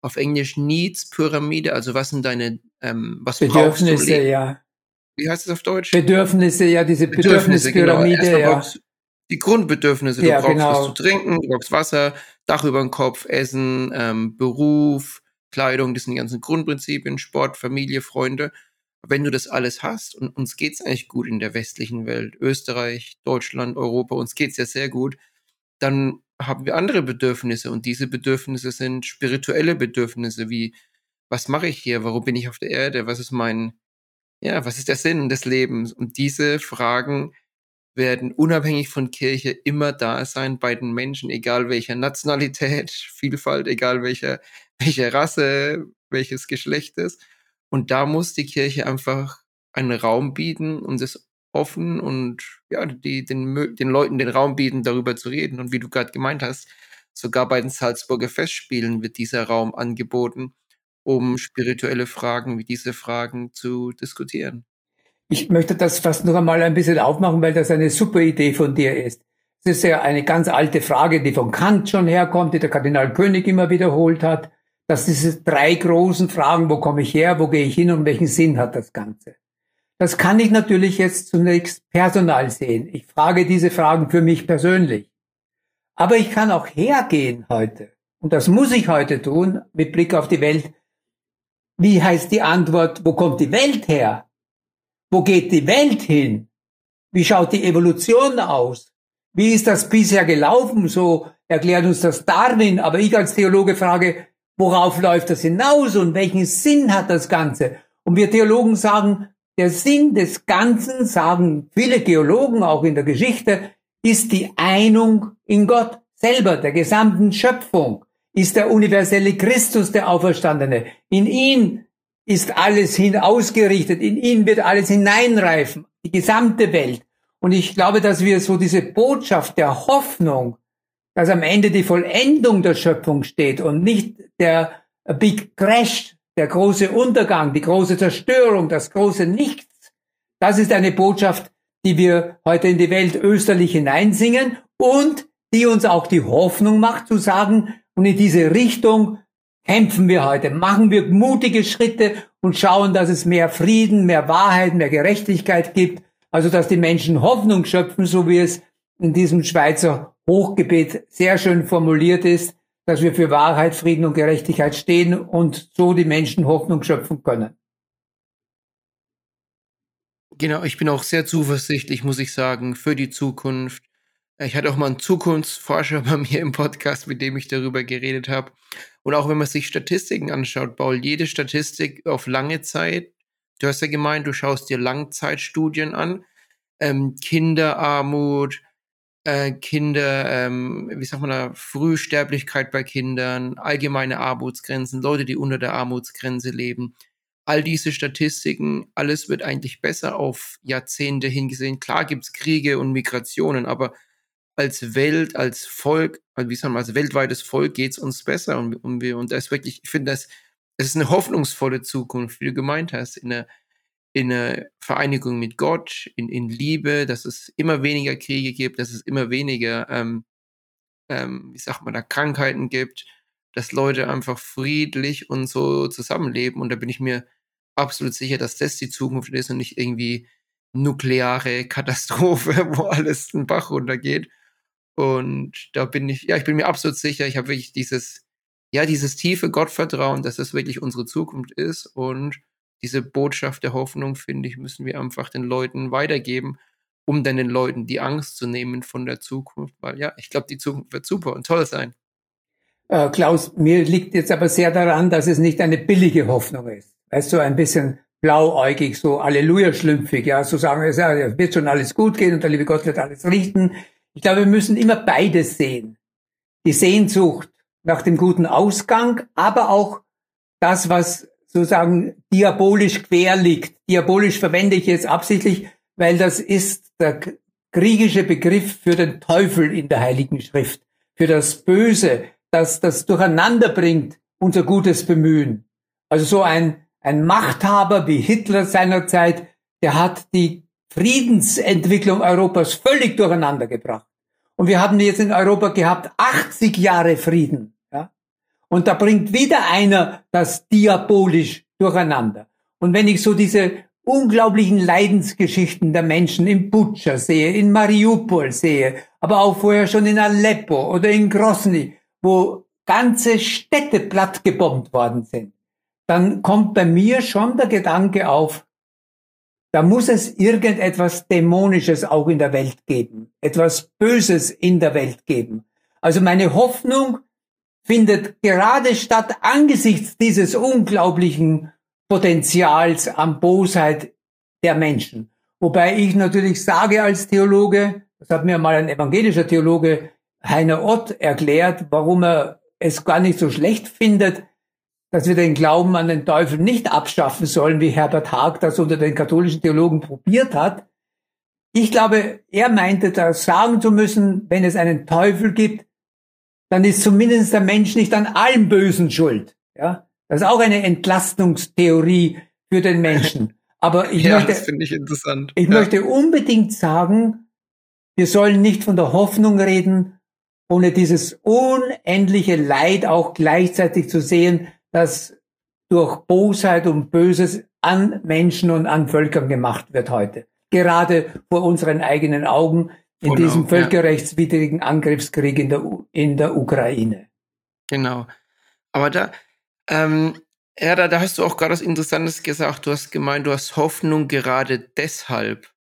auf Englisch Needs Pyramide, also was sind deine, ähm, was Bedürfnisse, brauchst du? ja. Wie heißt es auf Deutsch? Bedürfnisse, ja, diese Bedürfnispyramide, Bedürfnisse, genau. ja die Grundbedürfnisse. Du Ja, brauchst genau. was zu trinken, du brauchst Wasser, Dach über dem Kopf, Essen, ähm, Beruf, Kleidung, das sind die ganzen Grundprinzipien, Sport, Familie, Freunde. Wenn du das alles hast, und uns geht's eigentlich gut in der westlichen Welt, Österreich, Deutschland, Europa, uns geht's ja sehr gut, dann haben wir andere Bedürfnisse und diese Bedürfnisse sind spirituelle Bedürfnisse, wie was mache ich hier, warum bin ich auf der Erde, was ist mein, ja, was ist der Sinn des Lebens? Und diese Fragen werden unabhängig von Kirche immer da sein bei den Menschen, egal welcher Nationalität, (laughs) Vielfalt, egal welcher, welche Rasse, welches Geschlechtes. Und da muss die Kirche einfach einen Raum bieten, um das offen und ja, die, den, den Leuten den Raum bieten, darüber zu reden. Und wie du gerade gemeint hast, sogar bei den Salzburger Festspielen wird dieser Raum angeboten, um spirituelle Fragen wie diese Fragen zu diskutieren. Ich möchte das fast noch einmal ein bisschen aufmachen, weil das eine super Idee von dir ist. Es ist ja eine ganz alte Frage, die von Kant schon herkommt, die der Kardinal König immer wiederholt hat, dass diese drei großen Fragen, wo komme ich her, wo gehe ich hin und welchen Sinn hat das Ganze? Das kann ich natürlich jetzt zunächst personal sehen. Ich frage diese Fragen für mich persönlich. Aber ich kann auch hergehen heute, und das muss ich heute tun, mit Blick auf die Welt. Wie heißt die Antwort, wo kommt die Welt her? Wo geht die Welt hin? Wie schaut die Evolution aus? Wie ist das bisher gelaufen? So erklärt uns das Darwin. Aber ich als Theologe frage, worauf läuft das hinaus und welchen Sinn hat das Ganze? Und wir Theologen sagen, der Sinn des Ganzen, sagen viele Geologen auch in der Geschichte, ist die Einung in Gott selber, der gesamten Schöpfung, ist der universelle Christus, der Auferstandene. In ihn ist alles hin ausgerichtet, in ihn wird alles hineinreifen, die gesamte Welt. Und ich glaube, dass wir so diese Botschaft der Hoffnung, dass am Ende die Vollendung der Schöpfung steht und nicht der Big Crash, der große Untergang, die große Zerstörung, das große Nichts. Das ist eine Botschaft, die wir heute in die Welt österlich hineinsingen und die uns auch die Hoffnung macht zu sagen, und in diese Richtung kämpfen wir heute, machen wir mutige Schritte und schauen, dass es mehr Frieden, mehr Wahrheit, mehr Gerechtigkeit gibt, also dass die Menschen Hoffnung schöpfen, so wie es in diesem Schweizer Hochgebet sehr schön formuliert ist, dass wir für Wahrheit, Frieden und Gerechtigkeit stehen und so die Menschen Hoffnung schöpfen können. Genau, ich bin auch sehr zuversichtlich, muss ich sagen, für die Zukunft. Ich hatte auch mal einen Zukunftsforscher (laughs) bei mir im Podcast, mit dem ich darüber geredet habe. Und auch wenn man sich Statistiken anschaut, Paul, jede Statistik auf lange Zeit, du hast ja gemeint, du schaust dir Langzeitstudien an, ähm, Kinderarmut, äh, Kinder, ähm, wie sagt man da, Frühsterblichkeit bei Kindern, allgemeine Armutsgrenzen, Leute, die unter der Armutsgrenze leben all diese Statistiken, alles wird eigentlich besser auf Jahrzehnte hingesehen. Klar gibt es Kriege und Migrationen, aber als Welt, als Volk, wie sagen wir, als weltweites Volk geht es uns besser und, und wir, und das wirklich, ich finde, das, das ist eine hoffnungsvolle Zukunft, wie du gemeint hast, in der, in einer Vereinigung mit Gott, in, in Liebe, dass es immer weniger Kriege gibt, dass es immer weniger, ähm, ähm, wie sagt man da, Krankheiten gibt, dass Leute einfach friedlich und so zusammenleben. Und da bin ich mir absolut sicher, dass das die Zukunft ist und nicht irgendwie nukleare (laughs) Katastrophe, wo alles den Bach runtergeht. Und da bin ich, ja, ich bin mir absolut sicher, ich habe wirklich dieses, ja, dieses tiefe Gottvertrauen, dass das wirklich unsere Zukunft ist. Und diese Botschaft der Hoffnung, finde ich, müssen wir einfach den Leuten weitergeben, um dann den Leuten die Angst zu nehmen von der Zukunft. Weil ja, ich glaube, die Zukunft wird super und toll sein. Äh, Klaus, mir liegt jetzt aber sehr daran, dass es nicht eine billige Hoffnung ist weißt du, ein bisschen blauäugig, so Halleluja-schlümpfig, ja, so sagen, es wird schon alles gut gehen und der liebe Gott wird alles richten. Ich glaube, wir müssen immer beides sehen. Die Sehnsucht nach dem guten Ausgang, aber auch das, was sozusagen diabolisch quer liegt. Diabolisch verwende ich jetzt absichtlich, weil das ist der griechische Begriff für den Teufel in der Heiligen Schrift, für das Böse, das das durcheinander bringt, unser gutes Bemühen. Also so ein ein Machthaber wie Hitler seinerzeit, der hat die Friedensentwicklung Europas völlig durcheinander gebracht. Und wir haben jetzt in Europa gehabt 80 Jahre Frieden. Und da bringt wieder einer das diabolisch durcheinander. Und wenn ich so diese unglaublichen Leidensgeschichten der Menschen in Butscha sehe, in Mariupol sehe, aber auch vorher schon in Aleppo oder in Grosny, wo ganze Städte platt gebombt worden sind, dann kommt bei mir schon der Gedanke auf, da muss es irgendetwas Dämonisches auch in der Welt geben, etwas Böses in der Welt geben. Also meine Hoffnung findet gerade statt angesichts dieses unglaublichen Potenzials an Bosheit der Menschen. Wobei ich natürlich sage als Theologe, das hat mir mal ein evangelischer Theologe Heiner Ott erklärt, warum er es gar nicht so schlecht findet, dass wir den Glauben an den Teufel nicht abschaffen sollen, wie Herbert Haag das unter den katholischen Theologen probiert hat. Ich glaube, er meinte da sagen zu müssen, wenn es einen Teufel gibt, dann ist zumindest der Mensch nicht an allem Bösen schuld. Ja, das ist auch eine Entlastungstheorie für den Menschen. (laughs) Aber ich ja, möchte, das finde ich interessant. Ich ja. möchte unbedingt sagen, wir sollen nicht von der Hoffnung reden, ohne dieses unendliche Leid auch gleichzeitig zu sehen, das durch Bosheit und Böses an Menschen und an Völkern gemacht wird heute. Gerade vor unseren eigenen Augen in genau, diesem völkerrechtswidrigen Angriffskrieg in der, in der Ukraine. Genau. Aber da, ähm, ja, da, da hast du auch gerade was Interessantes gesagt. Du hast gemeint, du hast Hoffnung gerade deshalb.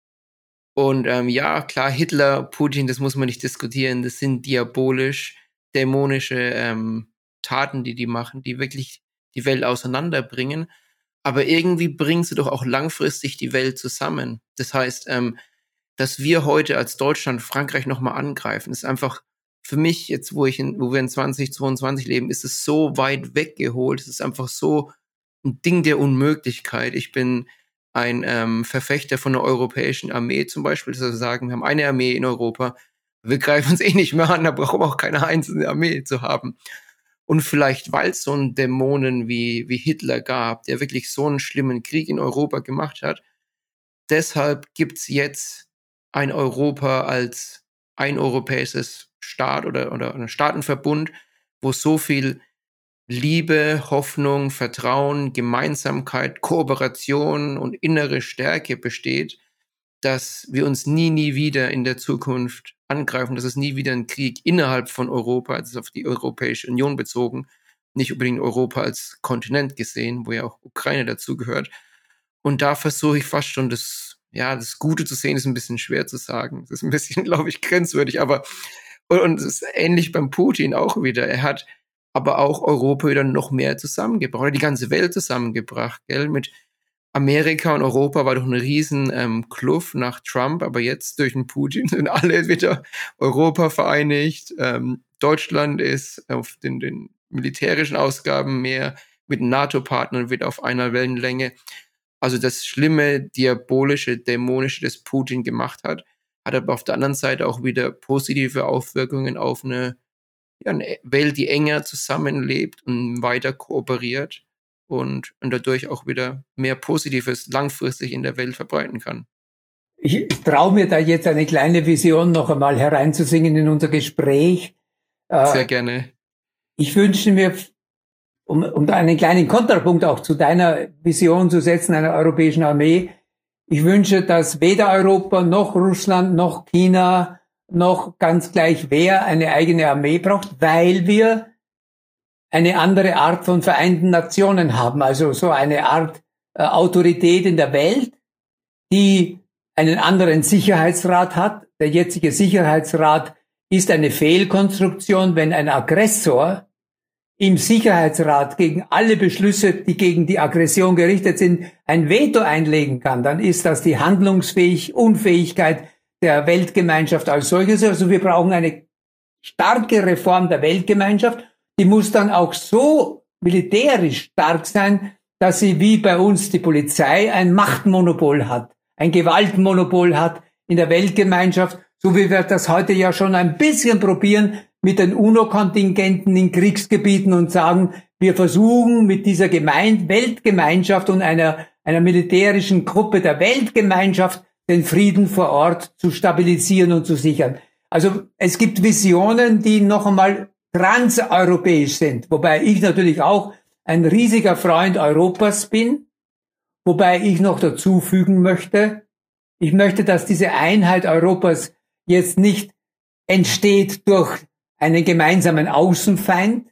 Und ähm, ja, klar, Hitler, Putin, das muss man nicht diskutieren. Das sind diabolisch, dämonische ähm, Taten, die die machen, die wirklich die Welt auseinanderbringen. Aber irgendwie bringen sie doch auch langfristig die Welt zusammen. Das heißt, ähm, dass wir heute als Deutschland Frankreich nochmal angreifen, ist einfach für mich jetzt, wo ich in, wo wir in 2022 leben, ist es so weit weggeholt. Es ist einfach so ein Ding der Unmöglichkeit. Ich bin ein ähm, Verfechter von der europäischen Armee zum Beispiel, dass wir sagen, wir haben eine Armee in Europa, wir greifen uns eh nicht mehr an, da brauchen wir auch keine einzelne Armee zu haben. Und vielleicht, weil es so einen Dämonen wie, wie Hitler gab, der wirklich so einen schlimmen Krieg in Europa gemacht hat, deshalb gibt's jetzt ein Europa als ein europäisches Staat oder, oder ein Staatenverbund, wo so viel Liebe, Hoffnung, Vertrauen, Gemeinsamkeit, Kooperation und innere Stärke besteht, dass wir uns nie, nie wieder in der Zukunft angreifen, dass es nie wieder einen Krieg innerhalb von Europa, also auf die Europäische Union bezogen, nicht unbedingt Europa als Kontinent gesehen, wo ja auch Ukraine dazugehört. Und da versuche ich fast schon das, ja, das Gute zu sehen, ist ein bisschen schwer zu sagen. Das ist ein bisschen, (laughs) glaube ich, grenzwürdig, aber und es ist ähnlich beim Putin auch wieder. Er hat aber auch Europa wieder noch mehr zusammengebracht, oder die ganze Welt zusammengebracht, gell, mit Amerika und Europa war doch eine riesen ähm, Kluft nach Trump, aber jetzt durch den Putin (laughs) sind alle wieder Europa vereinigt. Ähm, Deutschland ist auf den, den militärischen Ausgaben mehr mit NATO-Partnern wird auf einer Wellenlänge. Also das schlimme, diabolische, dämonische, das Putin gemacht hat, hat aber auf der anderen Seite auch wieder positive Auswirkungen auf eine, ja, eine Welt, die enger zusammenlebt und weiter kooperiert und, und dadurch auch wieder mehr Positives langfristig in der Welt verbreiten kann. Ich traue mir da jetzt eine kleine Vision noch einmal hereinzusingen in unser Gespräch. Äh, Sehr gerne. Ich wünsche mir, um, um da einen kleinen Kontrapunkt auch zu deiner Vision zu setzen, einer europäischen Armee, ich wünsche, dass weder Europa noch Russland noch China noch ganz gleich wer eine eigene Armee braucht, weil wir eine andere Art von Vereinten Nationen haben, also so eine Art äh, Autorität in der Welt, die einen anderen Sicherheitsrat hat. Der jetzige Sicherheitsrat ist eine Fehlkonstruktion, wenn ein Aggressor im Sicherheitsrat gegen alle Beschlüsse, die gegen die Aggression gerichtet sind, ein Veto einlegen kann, dann ist das die Handlungsfähig Unfähigkeit der Weltgemeinschaft als solches. Also wir brauchen eine starke Reform der Weltgemeinschaft die muss dann auch so militärisch stark sein, dass sie wie bei uns die Polizei ein Machtmonopol hat, ein Gewaltmonopol hat in der Weltgemeinschaft, so wie wir das heute ja schon ein bisschen probieren mit den UNO-Kontingenten in Kriegsgebieten und sagen, wir versuchen mit dieser Gemein Weltgemeinschaft und einer, einer militärischen Gruppe der Weltgemeinschaft den Frieden vor Ort zu stabilisieren und zu sichern. Also es gibt Visionen, die noch einmal transeuropäisch sind, wobei ich natürlich auch ein riesiger Freund Europas bin, wobei ich noch dazu fügen möchte, ich möchte, dass diese Einheit Europas jetzt nicht entsteht durch einen gemeinsamen Außenfeind,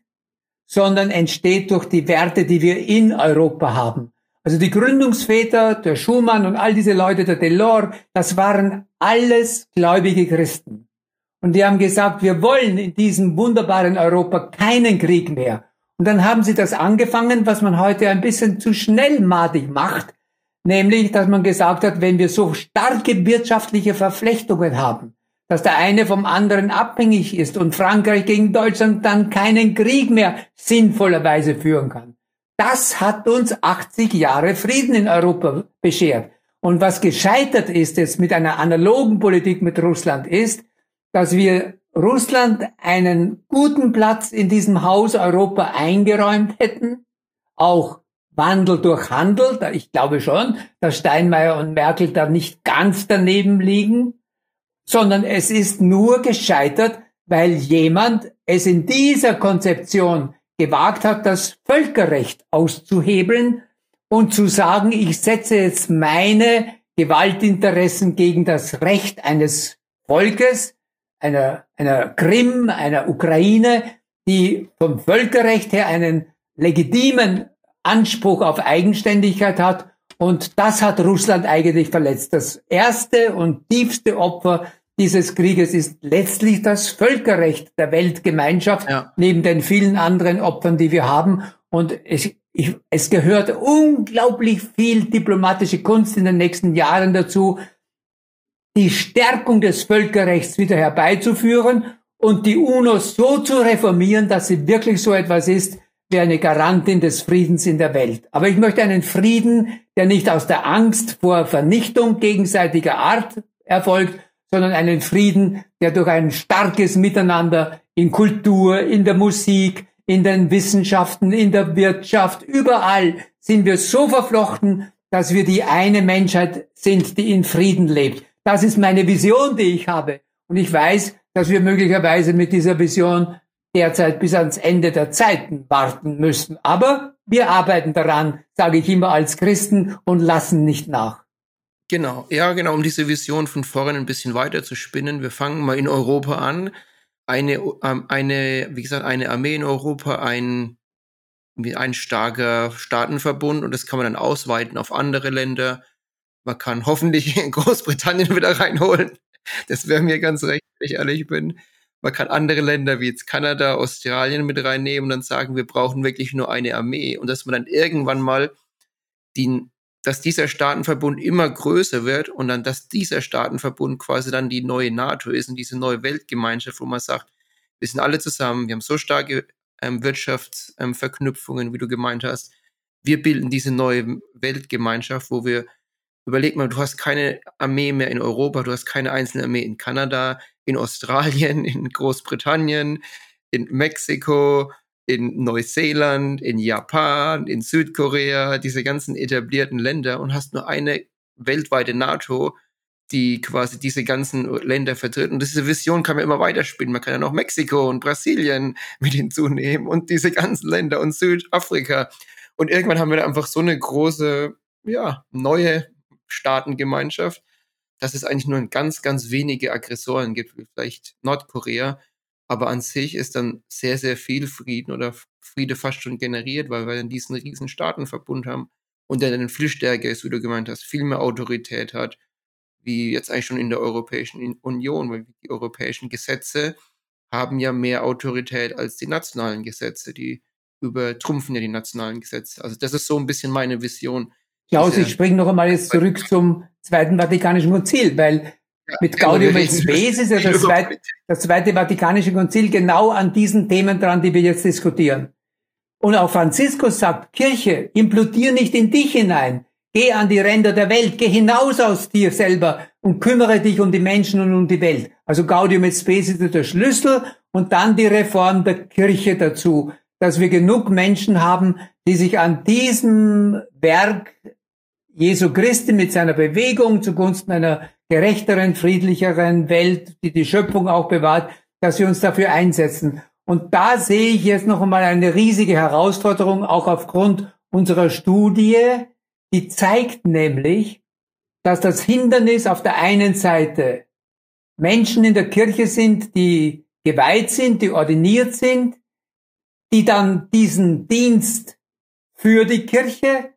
sondern entsteht durch die Werte, die wir in Europa haben. Also die Gründungsväter, der Schumann und all diese Leute, der Delors, das waren alles gläubige Christen. Und die haben gesagt, wir wollen in diesem wunderbaren Europa keinen Krieg mehr. Und dann haben sie das angefangen, was man heute ein bisschen zu schnellmatig macht, nämlich, dass man gesagt hat, wenn wir so starke wirtschaftliche Verflechtungen haben, dass der eine vom anderen abhängig ist und Frankreich gegen Deutschland dann keinen Krieg mehr sinnvollerweise führen kann. Das hat uns 80 Jahre Frieden in Europa beschert. Und was gescheitert ist jetzt mit einer analogen Politik mit Russland ist, dass wir Russland einen guten Platz in diesem Haus Europa eingeräumt hätten, auch Wandel durch Handel, ich glaube schon, dass Steinmeier und Merkel da nicht ganz daneben liegen, sondern es ist nur gescheitert, weil jemand es in dieser Konzeption gewagt hat, das Völkerrecht auszuhebeln und zu sagen, ich setze jetzt meine Gewaltinteressen gegen das Recht eines Volkes, einer, einer Krim, einer Ukraine, die vom Völkerrecht her einen legitimen Anspruch auf Eigenständigkeit hat. Und das hat Russland eigentlich verletzt. Das erste und tiefste Opfer dieses Krieges ist letztlich das Völkerrecht der Weltgemeinschaft, ja. neben den vielen anderen Opfern, die wir haben. Und es, ich, es gehört unglaublich viel diplomatische Kunst in den nächsten Jahren dazu, die Stärkung des Völkerrechts wieder herbeizuführen und die UNO so zu reformieren, dass sie wirklich so etwas ist wie eine Garantin des Friedens in der Welt. Aber ich möchte einen Frieden, der nicht aus der Angst vor Vernichtung gegenseitiger Art erfolgt, sondern einen Frieden, der durch ein starkes Miteinander in Kultur, in der Musik, in den Wissenschaften, in der Wirtschaft, überall sind wir so verflochten, dass wir die eine Menschheit sind, die in Frieden lebt. Das ist meine Vision, die ich habe. Und ich weiß, dass wir möglicherweise mit dieser Vision derzeit bis ans Ende der Zeiten warten müssen. Aber wir arbeiten daran, sage ich immer als Christen, und lassen nicht nach. Genau, ja, genau, um diese Vision von vorne ein bisschen weiter zu spinnen. Wir fangen mal in Europa an. Eine, ähm, eine, wie gesagt, eine Armee in Europa, ein, ein starker Staatenverbund und das kann man dann ausweiten auf andere Länder. Man kann hoffentlich (laughs) Großbritannien wieder reinholen. Das wäre mir ganz recht, wenn ich ehrlich bin. Man kann andere Länder wie jetzt Kanada, Australien mit reinnehmen und dann sagen, wir brauchen wirklich nur eine Armee und dass man dann irgendwann mal die, dass dieser Staatenverbund immer größer wird und dann, dass dieser Staatenverbund quasi dann die neue NATO ist und diese neue Weltgemeinschaft, wo man sagt, wir sind alle zusammen, wir haben so starke ähm, Wirtschaftsverknüpfungen, ähm, wie du gemeint hast. Wir bilden diese neue Weltgemeinschaft, wo wir überleg mal, du hast keine Armee mehr in Europa, du hast keine einzelne Armee in Kanada, in Australien, in Großbritannien, in Mexiko, in Neuseeland, in Japan, in Südkorea, diese ganzen etablierten Länder und hast nur eine weltweite NATO, die quasi diese ganzen Länder vertritt. Und diese Vision kann man immer weiterspielen. Man kann ja noch Mexiko und Brasilien mit hinzunehmen und diese ganzen Länder und Südafrika. Und irgendwann haben wir da einfach so eine große, ja, neue Staatengemeinschaft, dass es eigentlich nur ganz, ganz wenige Aggressoren gibt, wie vielleicht Nordkorea. Aber an sich ist dann sehr, sehr viel Frieden oder Friede fast schon generiert, weil wir dann diesen riesen Staatenverbund haben und der dann viel stärker ist, wie du gemeint hast, viel mehr Autorität hat, wie jetzt eigentlich schon in der Europäischen Union, weil die europäischen Gesetze haben ja mehr Autorität als die nationalen Gesetze, die übertrumpfen ja die nationalen Gesetze. Also das ist so ein bisschen meine Vision, Klaus, ich springe noch einmal jetzt zurück zum Zweiten Vatikanischen Konzil, weil mit Gaudium et Spes ist ja das zweite, das zweite Vatikanische Konzil genau an diesen Themen dran, die wir jetzt diskutieren. Und auch Franziskus sagt, Kirche, implodier nicht in dich hinein. Geh an die Ränder der Welt, geh hinaus aus dir selber und kümmere dich um die Menschen und um die Welt. Also Gaudium et Spes ist der Schlüssel und dann die Reform der Kirche dazu, dass wir genug Menschen haben, die sich an diesem Werk Jesu Christi mit seiner Bewegung zugunsten einer gerechteren, friedlicheren Welt, die die Schöpfung auch bewahrt, dass wir uns dafür einsetzen. Und da sehe ich jetzt noch einmal eine riesige Herausforderung, auch aufgrund unserer Studie, die zeigt nämlich, dass das Hindernis auf der einen Seite Menschen in der Kirche sind, die geweiht sind, die ordiniert sind, die dann diesen Dienst für die Kirche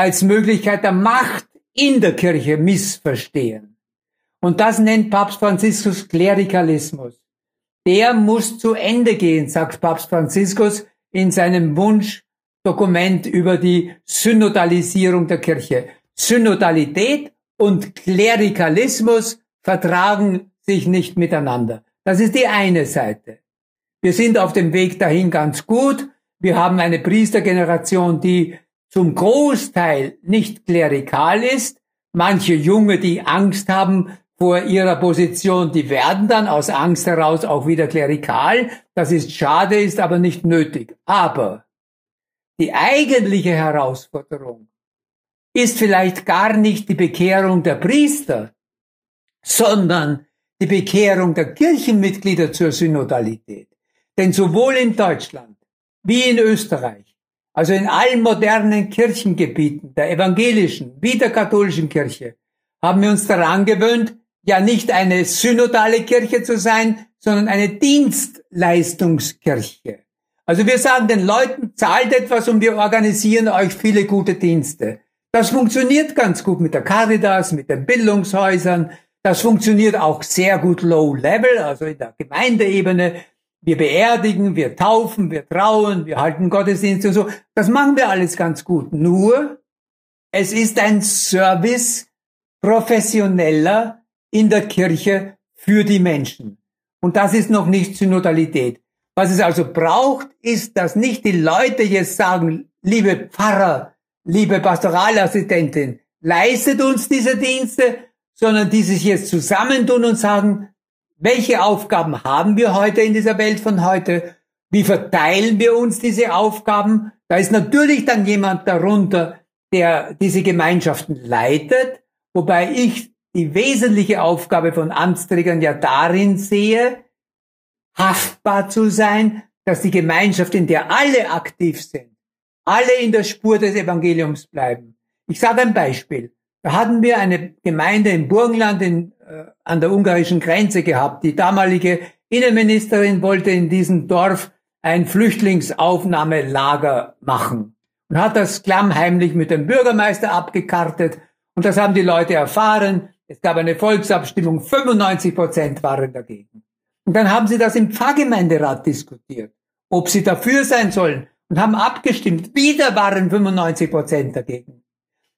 als Möglichkeit der Macht in der Kirche missverstehen. Und das nennt Papst Franziskus Klerikalismus. Der muss zu Ende gehen, sagt Papst Franziskus in seinem Wunschdokument über die Synodalisierung der Kirche. Synodalität und Klerikalismus vertragen sich nicht miteinander. Das ist die eine Seite. Wir sind auf dem Weg dahin ganz gut. Wir haben eine Priestergeneration, die zum Großteil nicht klerikal ist. Manche Junge, die Angst haben vor ihrer Position, die werden dann aus Angst heraus auch wieder klerikal. Das ist schade, ist aber nicht nötig. Aber die eigentliche Herausforderung ist vielleicht gar nicht die Bekehrung der Priester, sondern die Bekehrung der Kirchenmitglieder zur Synodalität. Denn sowohl in Deutschland wie in Österreich also in allen modernen Kirchengebieten, der evangelischen wie der katholischen Kirche, haben wir uns daran gewöhnt, ja nicht eine synodale Kirche zu sein, sondern eine Dienstleistungskirche. Also wir sagen den Leuten, zahlt etwas und wir organisieren euch viele gute Dienste. Das funktioniert ganz gut mit der Caritas, mit den Bildungshäusern. Das funktioniert auch sehr gut low level, also in der Gemeindeebene. Wir beerdigen, wir taufen, wir trauen, wir halten Gottesdienste und so. Das machen wir alles ganz gut. Nur, es ist ein Service professioneller in der Kirche für die Menschen. Und das ist noch nicht Synodalität. Was es also braucht, ist, dass nicht die Leute jetzt sagen, liebe Pfarrer, liebe Pastoralassistentin, leistet uns diese Dienste, sondern die sich jetzt zusammentun und sagen, welche Aufgaben haben wir heute in dieser Welt von heute? Wie verteilen wir uns diese Aufgaben? Da ist natürlich dann jemand darunter, der diese Gemeinschaften leitet, wobei ich die wesentliche Aufgabe von Amtsträgern ja darin sehe, haftbar zu sein, dass die Gemeinschaft, in der alle aktiv sind, alle in der Spur des Evangeliums bleiben. Ich sage ein Beispiel. Da hatten wir eine Gemeinde im Burgenland in, äh, an der ungarischen Grenze gehabt. Die damalige Innenministerin wollte in diesem Dorf ein Flüchtlingsaufnahmelager machen und hat das klammheimlich mit dem Bürgermeister abgekartet. Und das haben die Leute erfahren. Es gab eine Volksabstimmung, 95 Prozent waren dagegen. Und dann haben sie das im Pfarrgemeinderat diskutiert, ob sie dafür sein sollen und haben abgestimmt. Wieder waren 95 Prozent dagegen.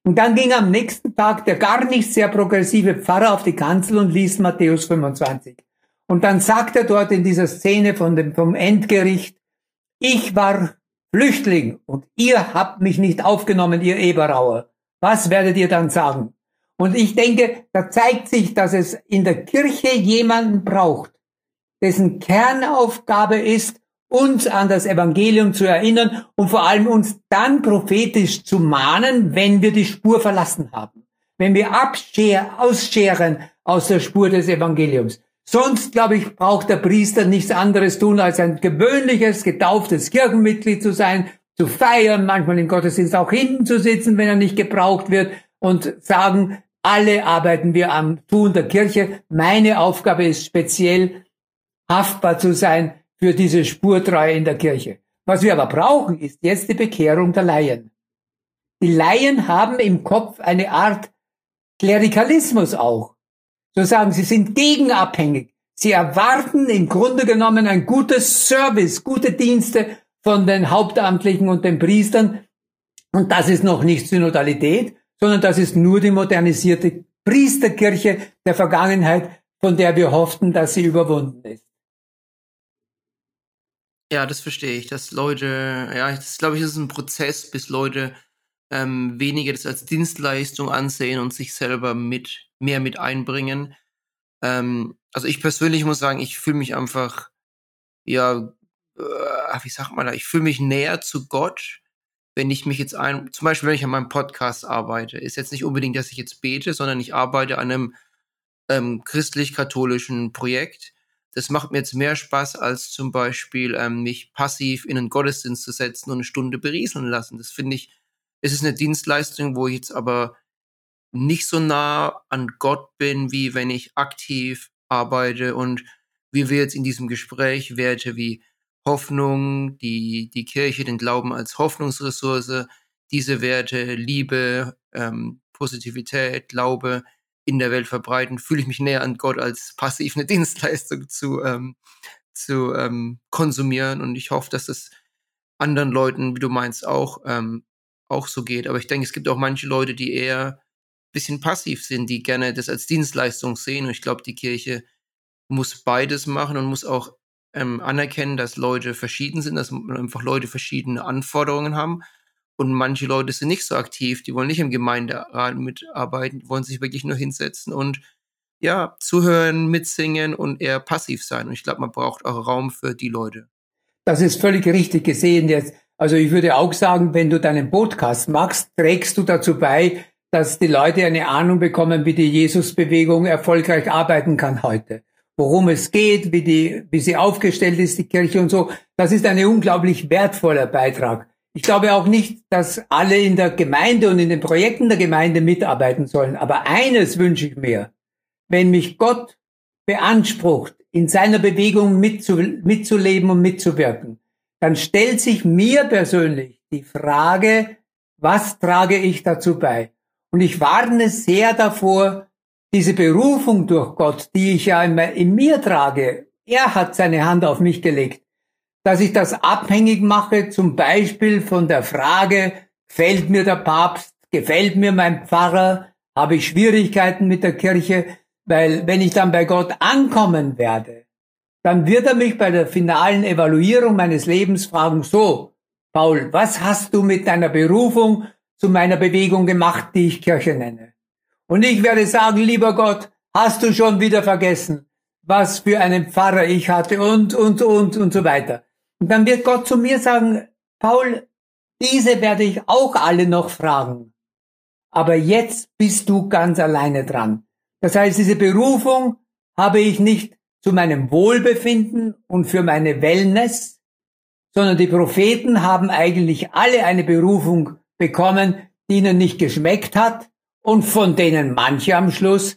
Und dann ging am nächsten Tag der gar nicht sehr progressive Pfarrer auf die Kanzel und liest Matthäus 25. Und dann sagt er dort in dieser Szene von dem, vom Endgericht, ich war Flüchtling und ihr habt mich nicht aufgenommen, ihr Eberauer. Was werdet ihr dann sagen? Und ich denke, da zeigt sich, dass es in der Kirche jemanden braucht, dessen Kernaufgabe ist, uns an das Evangelium zu erinnern und vor allem uns dann prophetisch zu mahnen, wenn wir die Spur verlassen haben. Wenn wir abscher, ausscheren aus der Spur des Evangeliums. Sonst, glaube ich, braucht der Priester nichts anderes tun, als ein gewöhnliches, getauftes Kirchenmitglied zu sein, zu feiern, manchmal im Gottesdienst auch hinten zu sitzen, wenn er nicht gebraucht wird und sagen, alle arbeiten wir am Tun der Kirche. Meine Aufgabe ist speziell, haftbar zu sein für diese Spurtreue in der Kirche. Was wir aber brauchen, ist jetzt die Bekehrung der Laien. Die Laien haben im Kopf eine Art Klerikalismus auch. So sagen, sie sind gegenabhängig. Sie erwarten im Grunde genommen ein gutes Service, gute Dienste von den Hauptamtlichen und den Priestern. Und das ist noch nicht Synodalität, sondern das ist nur die modernisierte Priesterkirche der Vergangenheit, von der wir hofften, dass sie überwunden ist. Ja, das verstehe ich, dass Leute, ja, das glaube ich, ist ein Prozess, bis Leute ähm, weniger das als Dienstleistung ansehen und sich selber mit mehr mit einbringen. Ähm, also ich persönlich muss sagen, ich fühle mich einfach, ja, äh, wie sagt man da, ich fühle mich näher zu Gott, wenn ich mich jetzt ein, zum Beispiel wenn ich an meinem Podcast arbeite, ist jetzt nicht unbedingt, dass ich jetzt bete, sondern ich arbeite an einem ähm, christlich-katholischen Projekt das macht mir jetzt mehr Spaß, als zum Beispiel ähm, mich passiv in einen Gottesdienst zu setzen und eine Stunde berieseln lassen. Das finde ich, es ist eine Dienstleistung, wo ich jetzt aber nicht so nah an Gott bin, wie wenn ich aktiv arbeite und wie wir jetzt in diesem Gespräch Werte wie Hoffnung, die, die Kirche, den Glauben als Hoffnungsressource, diese Werte, Liebe, ähm, Positivität, Glaube, in der Welt verbreiten, fühle ich mich näher an Gott als passiv eine (laughs) Dienstleistung zu, ähm, zu ähm, konsumieren. Und ich hoffe, dass es anderen Leuten, wie du meinst, auch, ähm, auch so geht. Aber ich denke, es gibt auch manche Leute, die eher ein bisschen passiv sind, die gerne das als Dienstleistung sehen. Und ich glaube, die Kirche muss beides machen und muss auch ähm, anerkennen, dass Leute verschieden sind, dass einfach Leute verschiedene Anforderungen haben und manche Leute sind nicht so aktiv, die wollen nicht im Gemeinderat mitarbeiten, wollen sich wirklich nur hinsetzen und ja, zuhören, mitsingen und eher passiv sein. Und ich glaube, man braucht auch Raum für die Leute. Das ist völlig richtig gesehen jetzt. Also ich würde auch sagen, wenn du deinen Podcast machst, trägst du dazu bei, dass die Leute eine Ahnung bekommen, wie die Jesusbewegung erfolgreich arbeiten kann heute. Worum es geht, wie die, wie sie aufgestellt ist, die Kirche und so. Das ist ein unglaublich wertvoller Beitrag. Ich glaube auch nicht, dass alle in der Gemeinde und in den Projekten der Gemeinde mitarbeiten sollen. Aber eines wünsche ich mir. Wenn mich Gott beansprucht, in seiner Bewegung mitzuleben und mitzuwirken, dann stellt sich mir persönlich die Frage, was trage ich dazu bei? Und ich warne sehr davor, diese Berufung durch Gott, die ich ja in mir trage, er hat seine Hand auf mich gelegt, dass ich das abhängig mache, zum Beispiel von der Frage, gefällt mir der Papst, gefällt mir mein Pfarrer, habe ich Schwierigkeiten mit der Kirche, weil wenn ich dann bei Gott ankommen werde, dann wird er mich bei der finalen Evaluierung meines Lebens fragen, so, Paul, was hast du mit deiner Berufung zu meiner Bewegung gemacht, die ich Kirche nenne? Und ich werde sagen, lieber Gott, hast du schon wieder vergessen, was für einen Pfarrer ich hatte und, und, und, und so weiter. Und dann wird Gott zu mir sagen, Paul, diese werde ich auch alle noch fragen. Aber jetzt bist du ganz alleine dran. Das heißt, diese Berufung habe ich nicht zu meinem Wohlbefinden und für meine Wellness, sondern die Propheten haben eigentlich alle eine Berufung bekommen, die ihnen nicht geschmeckt hat und von denen manche am Schluss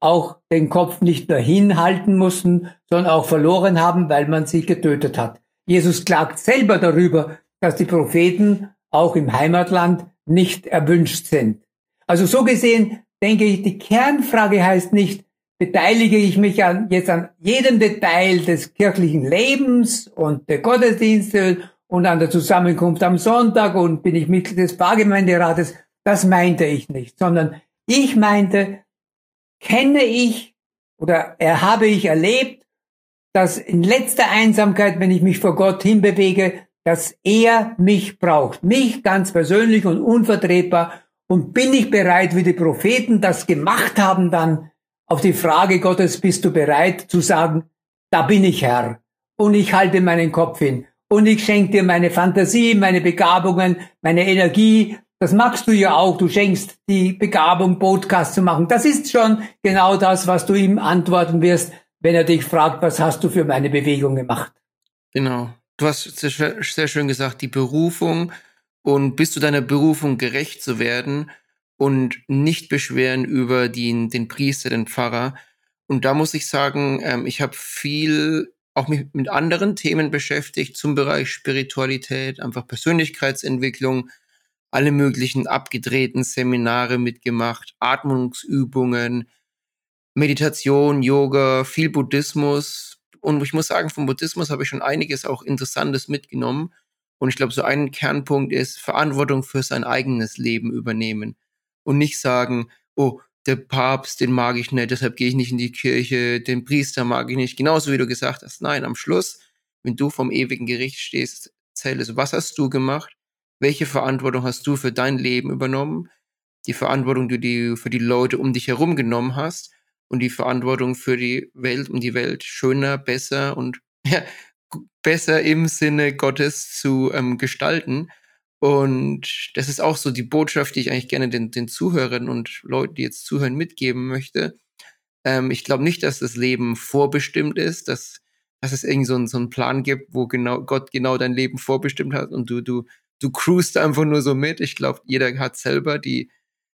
auch den Kopf nicht nur hinhalten mussten, sondern auch verloren haben, weil man sie getötet hat. Jesus klagt selber darüber, dass die Propheten auch im Heimatland nicht erwünscht sind. Also so gesehen denke ich, die Kernfrage heißt nicht, beteilige ich mich an, jetzt an jedem Detail des kirchlichen Lebens und der Gottesdienste und an der Zusammenkunft am Sonntag und bin ich Mitglied des Pfarrgemeinderates. Das meinte ich nicht, sondern ich meinte, kenne ich oder er habe ich erlebt, dass in letzter Einsamkeit, wenn ich mich vor Gott hinbewege, dass er mich braucht, mich ganz persönlich und unvertretbar. Und bin ich bereit, wie die Propheten das gemacht haben, dann auf die Frage Gottes, bist du bereit zu sagen, da bin ich Herr und ich halte meinen Kopf hin und ich schenke dir meine Fantasie, meine Begabungen, meine Energie. Das machst du ja auch. Du schenkst die Begabung, Podcast zu machen. Das ist schon genau das, was du ihm antworten wirst, wenn er dich fragt, was hast du für meine Bewegung gemacht? Genau. Du hast sehr, sehr schön gesagt, die Berufung und bist du deiner Berufung gerecht zu werden und nicht beschweren über den, den Priester, den Pfarrer. Und da muss ich sagen, ähm, ich habe viel auch mich mit anderen Themen beschäftigt, zum Bereich Spiritualität, einfach Persönlichkeitsentwicklung, alle möglichen abgedrehten Seminare mitgemacht, Atmungsübungen, Meditation, Yoga, viel Buddhismus. Und ich muss sagen, vom Buddhismus habe ich schon einiges auch Interessantes mitgenommen. Und ich glaube, so ein Kernpunkt ist Verantwortung für sein eigenes Leben übernehmen und nicht sagen, oh, der Papst, den mag ich nicht, deshalb gehe ich nicht in die Kirche, den Priester mag ich nicht, genauso wie du gesagt hast. Nein, am Schluss, wenn du vom ewigen Gericht stehst, zählst, was hast du gemacht? Welche Verantwortung hast du für dein Leben übernommen? Die Verantwortung, die du für die Leute um dich herum genommen hast und die Verantwortung für die Welt, um die Welt schöner, besser und (laughs) ja, besser im Sinne Gottes zu ähm, gestalten. Und das ist auch so die Botschaft, die ich eigentlich gerne den, den Zuhörern und Leuten, die jetzt zuhören, mitgeben möchte. Ähm, ich glaube nicht, dass das Leben vorbestimmt ist, dass, dass es irgendwie so, ein, so einen Plan gibt, wo genau Gott genau dein Leben vorbestimmt hat und du, du, du cruist einfach nur so mit. Ich glaube, jeder hat selber die,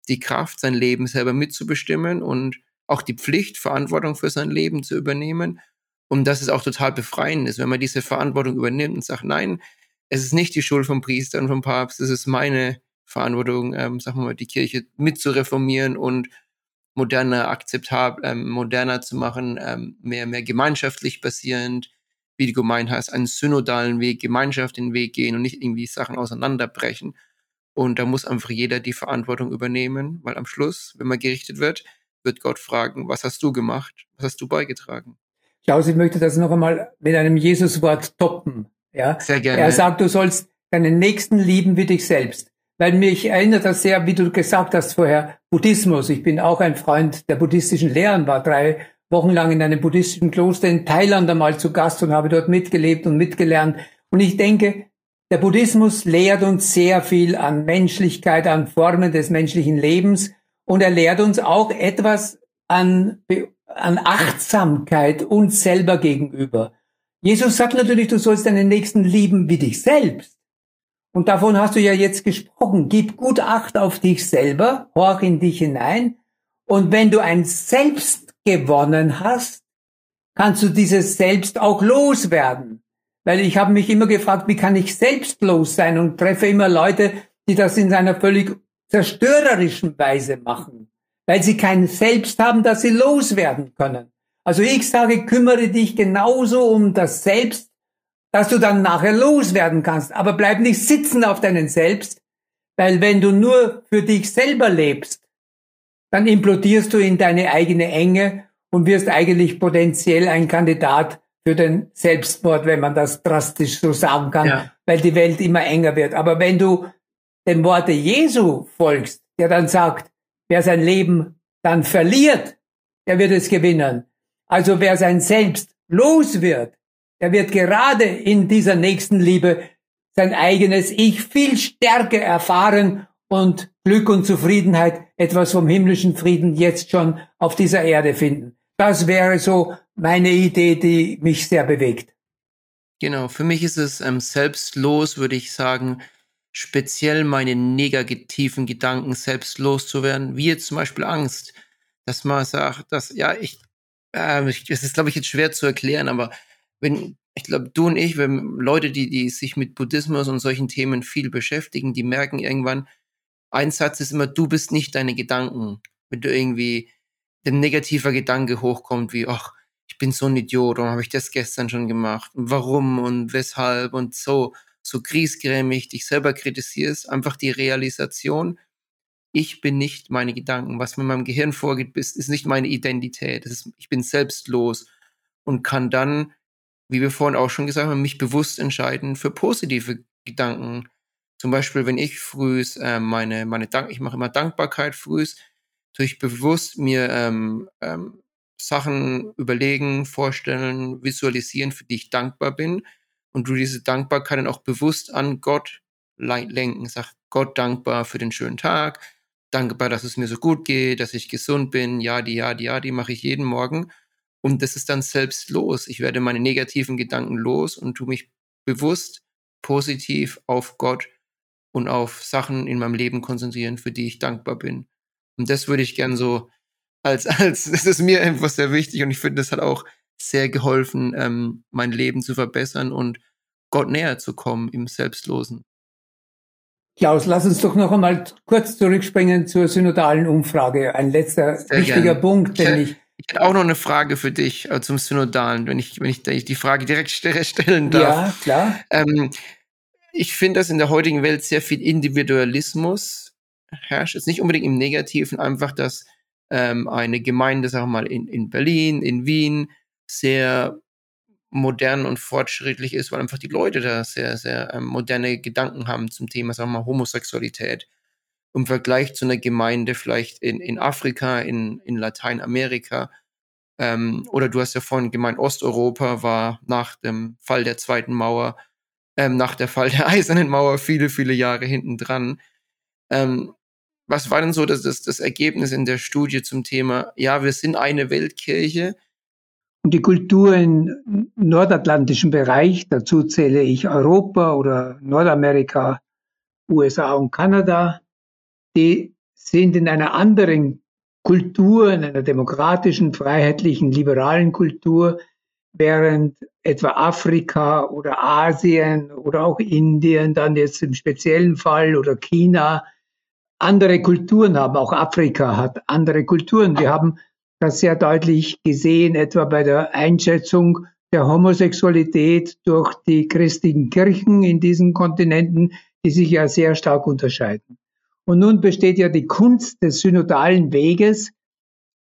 die Kraft, sein Leben selber mitzubestimmen und auch die Pflicht, Verantwortung für sein Leben zu übernehmen. Und das ist auch total befreiend ist, wenn man diese Verantwortung übernimmt und sagt, nein, es ist nicht die Schuld vom Priester und vom Papst, es ist meine Verantwortung, ähm, sagen wir mal, die Kirche mitzureformieren und moderner, akzeptabel, ähm, moderner zu machen, ähm, mehr, mehr gemeinschaftlich basierend, wie du gemeint hast, einen synodalen Weg, Gemeinschaft den Weg gehen und nicht irgendwie Sachen auseinanderbrechen. Und da muss einfach jeder die Verantwortung übernehmen, weil am Schluss, wenn man gerichtet wird, wird Gott fragen, was hast du gemacht? Was hast du beigetragen? Klaus, ich möchte das noch einmal mit einem Jesuswort toppen. Ja? Sehr gerne. Er sagt, du sollst deinen Nächsten lieben wie dich selbst. Weil mich erinnert das sehr, wie du gesagt hast vorher, Buddhismus. Ich bin auch ein Freund der buddhistischen Lehren, war drei Wochen lang in einem buddhistischen Kloster in Thailand einmal zu Gast und habe dort mitgelebt und mitgelernt. Und ich denke, der Buddhismus lehrt uns sehr viel an Menschlichkeit, an Formen des menschlichen Lebens und er lehrt uns auch etwas an, an Achtsamkeit uns selber gegenüber. Jesus sagt natürlich, du sollst deinen Nächsten lieben wie dich selbst. Und davon hast du ja jetzt gesprochen. Gib gut Acht auf dich selber, horch in dich hinein. Und wenn du ein Selbst gewonnen hast, kannst du dieses Selbst auch loswerden. Weil ich habe mich immer gefragt, wie kann ich selbstlos sein und treffe immer Leute, die das in einer völlig zerstörerischen Weise machen, weil sie kein Selbst haben, das sie loswerden können. Also ich sage, kümmere dich genauso um das Selbst, dass du dann nachher loswerden kannst. Aber bleib nicht sitzen auf deinen Selbst, weil wenn du nur für dich selber lebst, dann implodierst du in deine eigene Enge und wirst eigentlich potenziell ein Kandidat für den Selbstmord, wenn man das drastisch so sagen kann, ja. weil die Welt immer enger wird. Aber wenn du dem Worte Jesu folgst, der dann sagt, wer sein Leben dann verliert, der wird es gewinnen. Also wer sein Selbst los wird, der wird gerade in dieser nächsten Liebe sein eigenes Ich viel stärker erfahren und Glück und Zufriedenheit, etwas vom himmlischen Frieden jetzt schon auf dieser Erde finden. Das wäre so meine Idee, die mich sehr bewegt. Genau, für mich ist es ähm, selbstlos, würde ich sagen, speziell meine negativen Gedanken selbst loszuwerden, wie jetzt zum Beispiel Angst, dass man sagt, dass, ja, ich, äh, ich ist, glaube ich, jetzt schwer zu erklären, aber wenn, ich glaube, du und ich, wenn Leute, die, die sich mit Buddhismus und solchen Themen viel beschäftigen, die merken irgendwann, ein Satz ist immer, du bist nicht deine Gedanken. Wenn du irgendwie ein negativer Gedanke hochkommt, wie, ach, ich bin so ein Idiot, warum habe ich das gestern schon gemacht? warum und weshalb und so, so griesgrämig dich selber kritisierst, einfach die Realisation, ich bin nicht meine Gedanken. Was mit meinem Gehirn vorgeht, ist, ist nicht meine Identität. Ist, ich bin selbstlos und kann dann, wie wir vorhin auch schon gesagt haben, mich bewusst entscheiden für positive Gedanken. Zum Beispiel, wenn ich frühs äh, meine, meine Dank, ich mache immer Dankbarkeit frühs, tue ich bewusst mir ähm, ähm, Sachen überlegen, vorstellen, visualisieren, für die ich dankbar bin und du diese Dankbarkeit dann auch bewusst an Gott lenken. Sag Gott dankbar für den schönen Tag, dankbar, dass es mir so gut geht, dass ich gesund bin, ja, die, ja, die, ja, die mache ich jeden Morgen. Und das ist dann selbst los. Ich werde meine negativen Gedanken los und tu mich bewusst positiv auf Gott und auf Sachen in meinem Leben konzentrieren, für die ich dankbar bin. Und das würde ich gern so als, (laughs) als, das ist mir einfach sehr wichtig und ich finde, das hat auch sehr geholfen, ähm, mein Leben zu verbessern und Gott näher zu kommen im Selbstlosen. Klaus, lass uns doch noch einmal kurz zurückspringen zur synodalen Umfrage. Ein letzter sehr wichtiger gern. Punkt, den ich, ich hätte auch noch eine Frage für dich äh, zum Synodalen, wenn ich, wenn ich die Frage direkt stellen darf. Ja, klar. Ähm, ich finde, dass in der heutigen Welt sehr viel Individualismus herrscht. Ist nicht unbedingt im Negativen, einfach, dass ähm, eine Gemeinde, sagen wir mal, in, in Berlin, in Wien, sehr modern und fortschrittlich ist, weil einfach die Leute da sehr, sehr ähm, moderne Gedanken haben zum Thema, sagen wir mal, Homosexualität. Im Vergleich zu einer Gemeinde vielleicht in, in Afrika, in, in Lateinamerika, ähm, oder du hast ja vorhin gemeint, Osteuropa war nach dem Fall der Zweiten Mauer, ähm, nach der Fall der (laughs) Eisernen Mauer viele, viele Jahre hinten dran. Ähm, was war denn so das, das, das Ergebnis in der Studie zum Thema, ja, wir sind eine Weltkirche? Und die Kultur im nordatlantischen Bereich, dazu zähle ich Europa oder Nordamerika, USA und Kanada, die sind in einer anderen Kultur, in einer demokratischen, freiheitlichen, liberalen Kultur, während etwa Afrika oder Asien oder auch Indien dann jetzt im speziellen Fall oder China andere Kulturen haben. Auch Afrika hat andere Kulturen. Wir haben das sehr deutlich gesehen, etwa bei der Einschätzung der Homosexualität durch die christlichen Kirchen in diesen Kontinenten, die sich ja sehr stark unterscheiden. Und nun besteht ja die Kunst des synodalen Weges,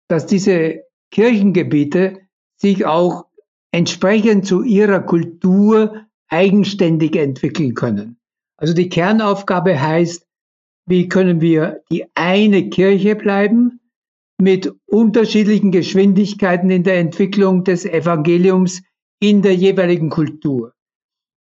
dass diese Kirchengebiete sich auch entsprechend zu ihrer Kultur eigenständig entwickeln können. Also die Kernaufgabe heißt, wie können wir die eine Kirche bleiben mit unterschiedlichen Geschwindigkeiten in der Entwicklung des Evangeliums in der jeweiligen Kultur.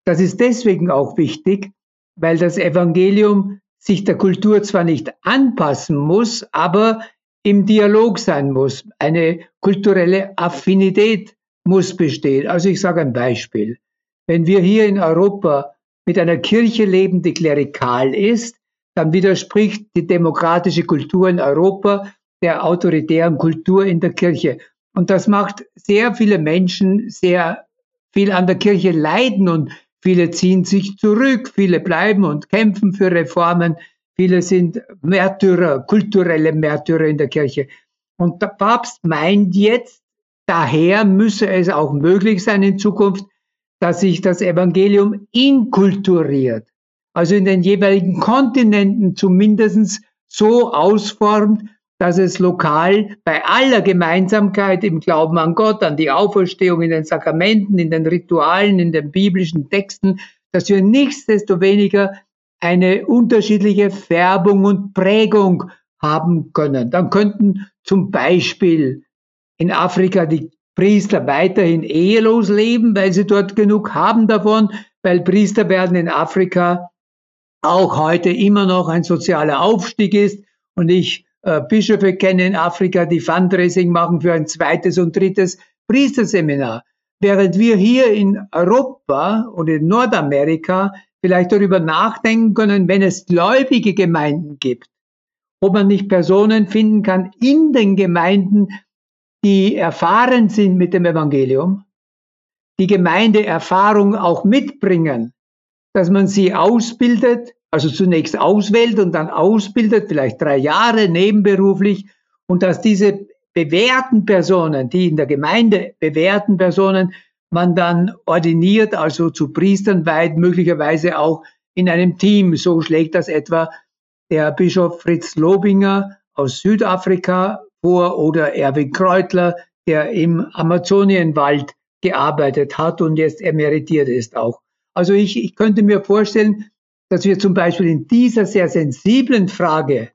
Das ist deswegen auch wichtig, weil das Evangelium sich der Kultur zwar nicht anpassen muss, aber im Dialog sein muss. Eine kulturelle Affinität muss bestehen. Also ich sage ein Beispiel. Wenn wir hier in Europa mit einer Kirche leben, die klerikal ist, dann widerspricht die demokratische Kultur in Europa der autoritären Kultur in der Kirche. Und das macht sehr viele Menschen sehr viel an der Kirche leiden und viele ziehen sich zurück, viele bleiben und kämpfen für Reformen, viele sind Märtyrer, kulturelle Märtyrer in der Kirche. Und der Papst meint jetzt, daher müsse es auch möglich sein in Zukunft, dass sich das Evangelium inkulturiert also in den jeweiligen Kontinenten zumindest so ausformt, dass es lokal bei aller Gemeinsamkeit im Glauben an Gott, an die Auferstehung, in den Sakramenten, in den Ritualen, in den biblischen Texten, dass wir nichtsdestoweniger eine unterschiedliche Färbung und Prägung haben können. Dann könnten zum Beispiel in Afrika die Priester weiterhin ehelos leben, weil sie dort genug haben davon, weil Priester werden in Afrika auch heute immer noch ein sozialer Aufstieg ist. Und ich Bischöfe kenne in Afrika, die Fundraising machen für ein zweites und drittes Priesterseminar. Während wir hier in Europa und in Nordamerika vielleicht darüber nachdenken können, wenn es gläubige Gemeinden gibt, ob man nicht Personen finden kann in den Gemeinden, die erfahren sind mit dem Evangelium, die Gemeindeerfahrung auch mitbringen, dass man sie ausbildet, also zunächst auswählt und dann ausbildet, vielleicht drei Jahre nebenberuflich, und dass diese bewährten Personen, die in der Gemeinde bewährten Personen, man dann ordiniert, also zu Priestern weiht, möglicherweise auch in einem Team. So schlägt das etwa der Bischof Fritz Lobinger aus Südafrika vor oder Erwin Kreutler, der im Amazonienwald gearbeitet hat und jetzt emeritiert ist auch. Also ich, ich könnte mir vorstellen, dass wir zum Beispiel in dieser sehr sensiblen Frage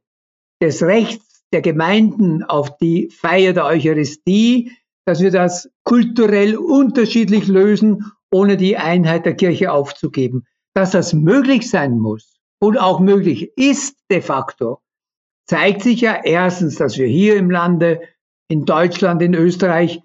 des Rechts der Gemeinden auf die Feier der Eucharistie, dass wir das kulturell unterschiedlich lösen, ohne die Einheit der Kirche aufzugeben. Dass das möglich sein muss und auch möglich ist de facto, zeigt sich ja erstens, dass wir hier im Lande, in Deutschland, in Österreich,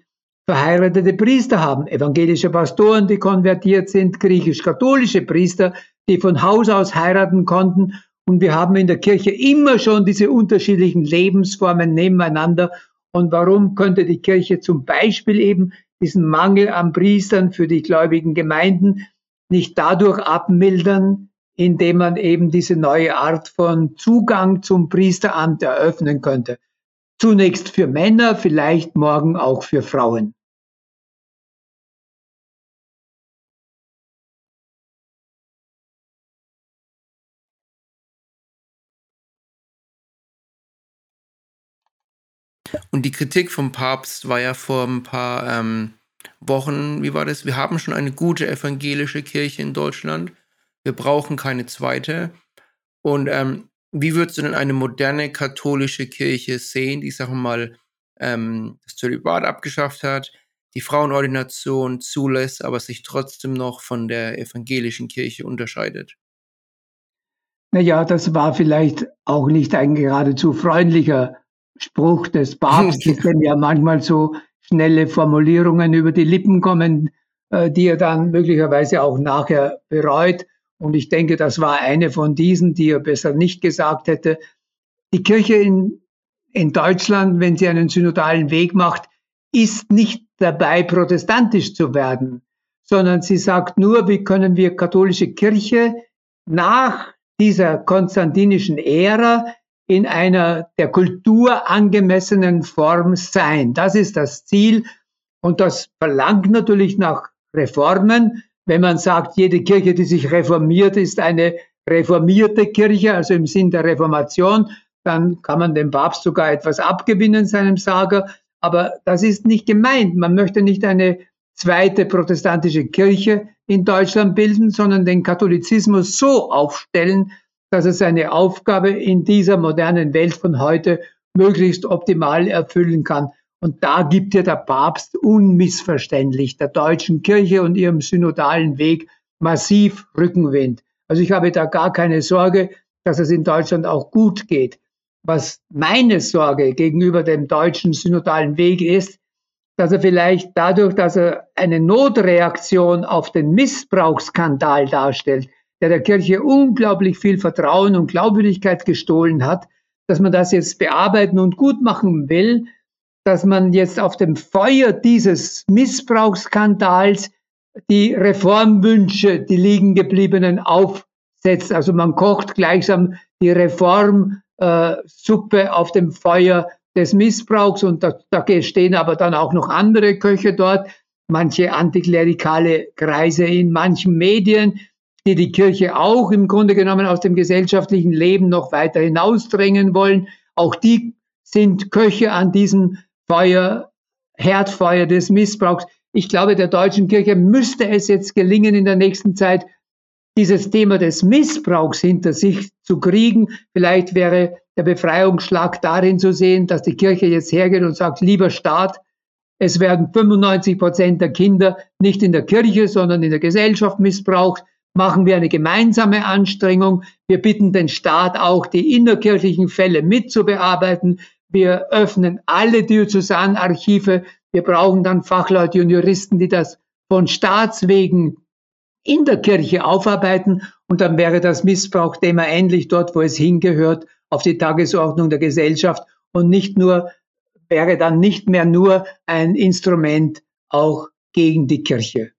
verheiratete Priester haben, evangelische Pastoren, die konvertiert sind, griechisch-katholische Priester, die von Haus aus heiraten konnten. Und wir haben in der Kirche immer schon diese unterschiedlichen Lebensformen nebeneinander. Und warum könnte die Kirche zum Beispiel eben diesen Mangel an Priestern für die gläubigen Gemeinden nicht dadurch abmildern, indem man eben diese neue Art von Zugang zum Priesteramt eröffnen könnte. Zunächst für Männer, vielleicht morgen auch für Frauen. Und die Kritik vom Papst war ja vor ein paar ähm, Wochen, wie war das? Wir haben schon eine gute evangelische Kirche in Deutschland. Wir brauchen keine zweite. Und ähm, wie würdest du denn eine moderne katholische Kirche sehen, die, sagen wir mal, ähm, das Zölibat abgeschafft hat, die Frauenordination zulässt, aber sich trotzdem noch von der evangelischen Kirche unterscheidet? Naja, das war vielleicht auch nicht ein geradezu freundlicher Spruch des Papstes, (laughs) dem ja manchmal so schnelle Formulierungen über die Lippen kommen, äh, die er dann möglicherweise auch nachher bereut. Und ich denke, das war eine von diesen, die er besser nicht gesagt hätte. Die Kirche in, in Deutschland, wenn sie einen synodalen Weg macht, ist nicht dabei, protestantisch zu werden, sondern sie sagt nur, wie können wir katholische Kirche nach dieser konstantinischen Ära in einer der Kultur angemessenen Form sein. Das ist das Ziel und das verlangt natürlich nach Reformen, wenn man sagt, jede Kirche, die sich reformiert, ist eine reformierte Kirche, also im Sinn der Reformation, dann kann man dem Papst sogar etwas abgewinnen, seinem Sager. Aber das ist nicht gemeint. Man möchte nicht eine zweite protestantische Kirche in Deutschland bilden, sondern den Katholizismus so aufstellen, dass er seine Aufgabe in dieser modernen Welt von heute möglichst optimal erfüllen kann. Und da gibt ja der Papst unmissverständlich der deutschen Kirche und ihrem synodalen Weg massiv Rückenwind. Also ich habe da gar keine Sorge, dass es in Deutschland auch gut geht. Was meine Sorge gegenüber dem deutschen synodalen Weg ist, dass er vielleicht dadurch, dass er eine Notreaktion auf den Missbrauchsskandal darstellt, der der Kirche unglaublich viel Vertrauen und Glaubwürdigkeit gestohlen hat, dass man das jetzt bearbeiten und gut machen will, dass man jetzt auf dem Feuer dieses Missbrauchsskandals die Reformwünsche, die liegen gebliebenen, aufsetzt. Also man kocht gleichsam die Reformsuppe äh, auf dem Feuer des Missbrauchs und da, da stehen aber dann auch noch andere Köche dort, manche antiklerikale Kreise in manchen Medien, die die Kirche auch im Grunde genommen aus dem gesellschaftlichen Leben noch weiter hinausdrängen wollen. Auch die sind Köche an diesem Feuer, Herdfeuer des Missbrauchs. Ich glaube, der deutschen Kirche müsste es jetzt gelingen, in der nächsten Zeit dieses Thema des Missbrauchs hinter sich zu kriegen. Vielleicht wäre der Befreiungsschlag darin zu sehen, dass die Kirche jetzt hergeht und sagt, lieber Staat, es werden 95 Prozent der Kinder nicht in der Kirche, sondern in der Gesellschaft missbraucht. Machen wir eine gemeinsame Anstrengung. Wir bitten den Staat auch, die innerkirchlichen Fälle mitzubearbeiten. Wir öffnen alle Diözesanarchive. Wir brauchen dann Fachleute und Juristen, die das von Staatswegen in der Kirche aufarbeiten und dann wäre das Missbrauchthema endlich dort, wo es hingehört, auf die Tagesordnung der Gesellschaft und nicht nur, wäre dann nicht mehr nur ein Instrument auch gegen die Kirche.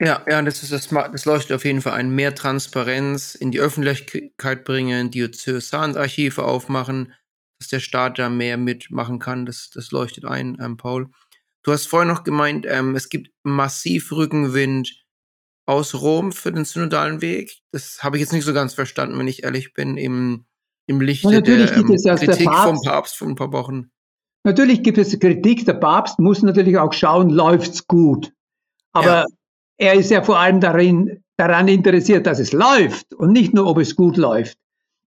Ja, ja, das ist das, das leuchtet auf jeden Fall ein. Mehr Transparenz in die Öffentlichkeit bringen, Diözesanarchive aufmachen, dass der Staat da mehr mitmachen kann. Das, das leuchtet ein, ähm, Paul. Du hast vorhin noch gemeint, ähm, es gibt massiv Rückenwind aus Rom für den synodalen Weg. Das habe ich jetzt nicht so ganz verstanden, wenn ich ehrlich bin, im, im Lichte der ähm, Kritik der vom Papst vor ein paar Wochen. Natürlich gibt es Kritik. Der Papst muss natürlich auch schauen, läuft's gut. Aber ja er ist ja vor allem darin, daran interessiert, dass es läuft und nicht nur, ob es gut läuft.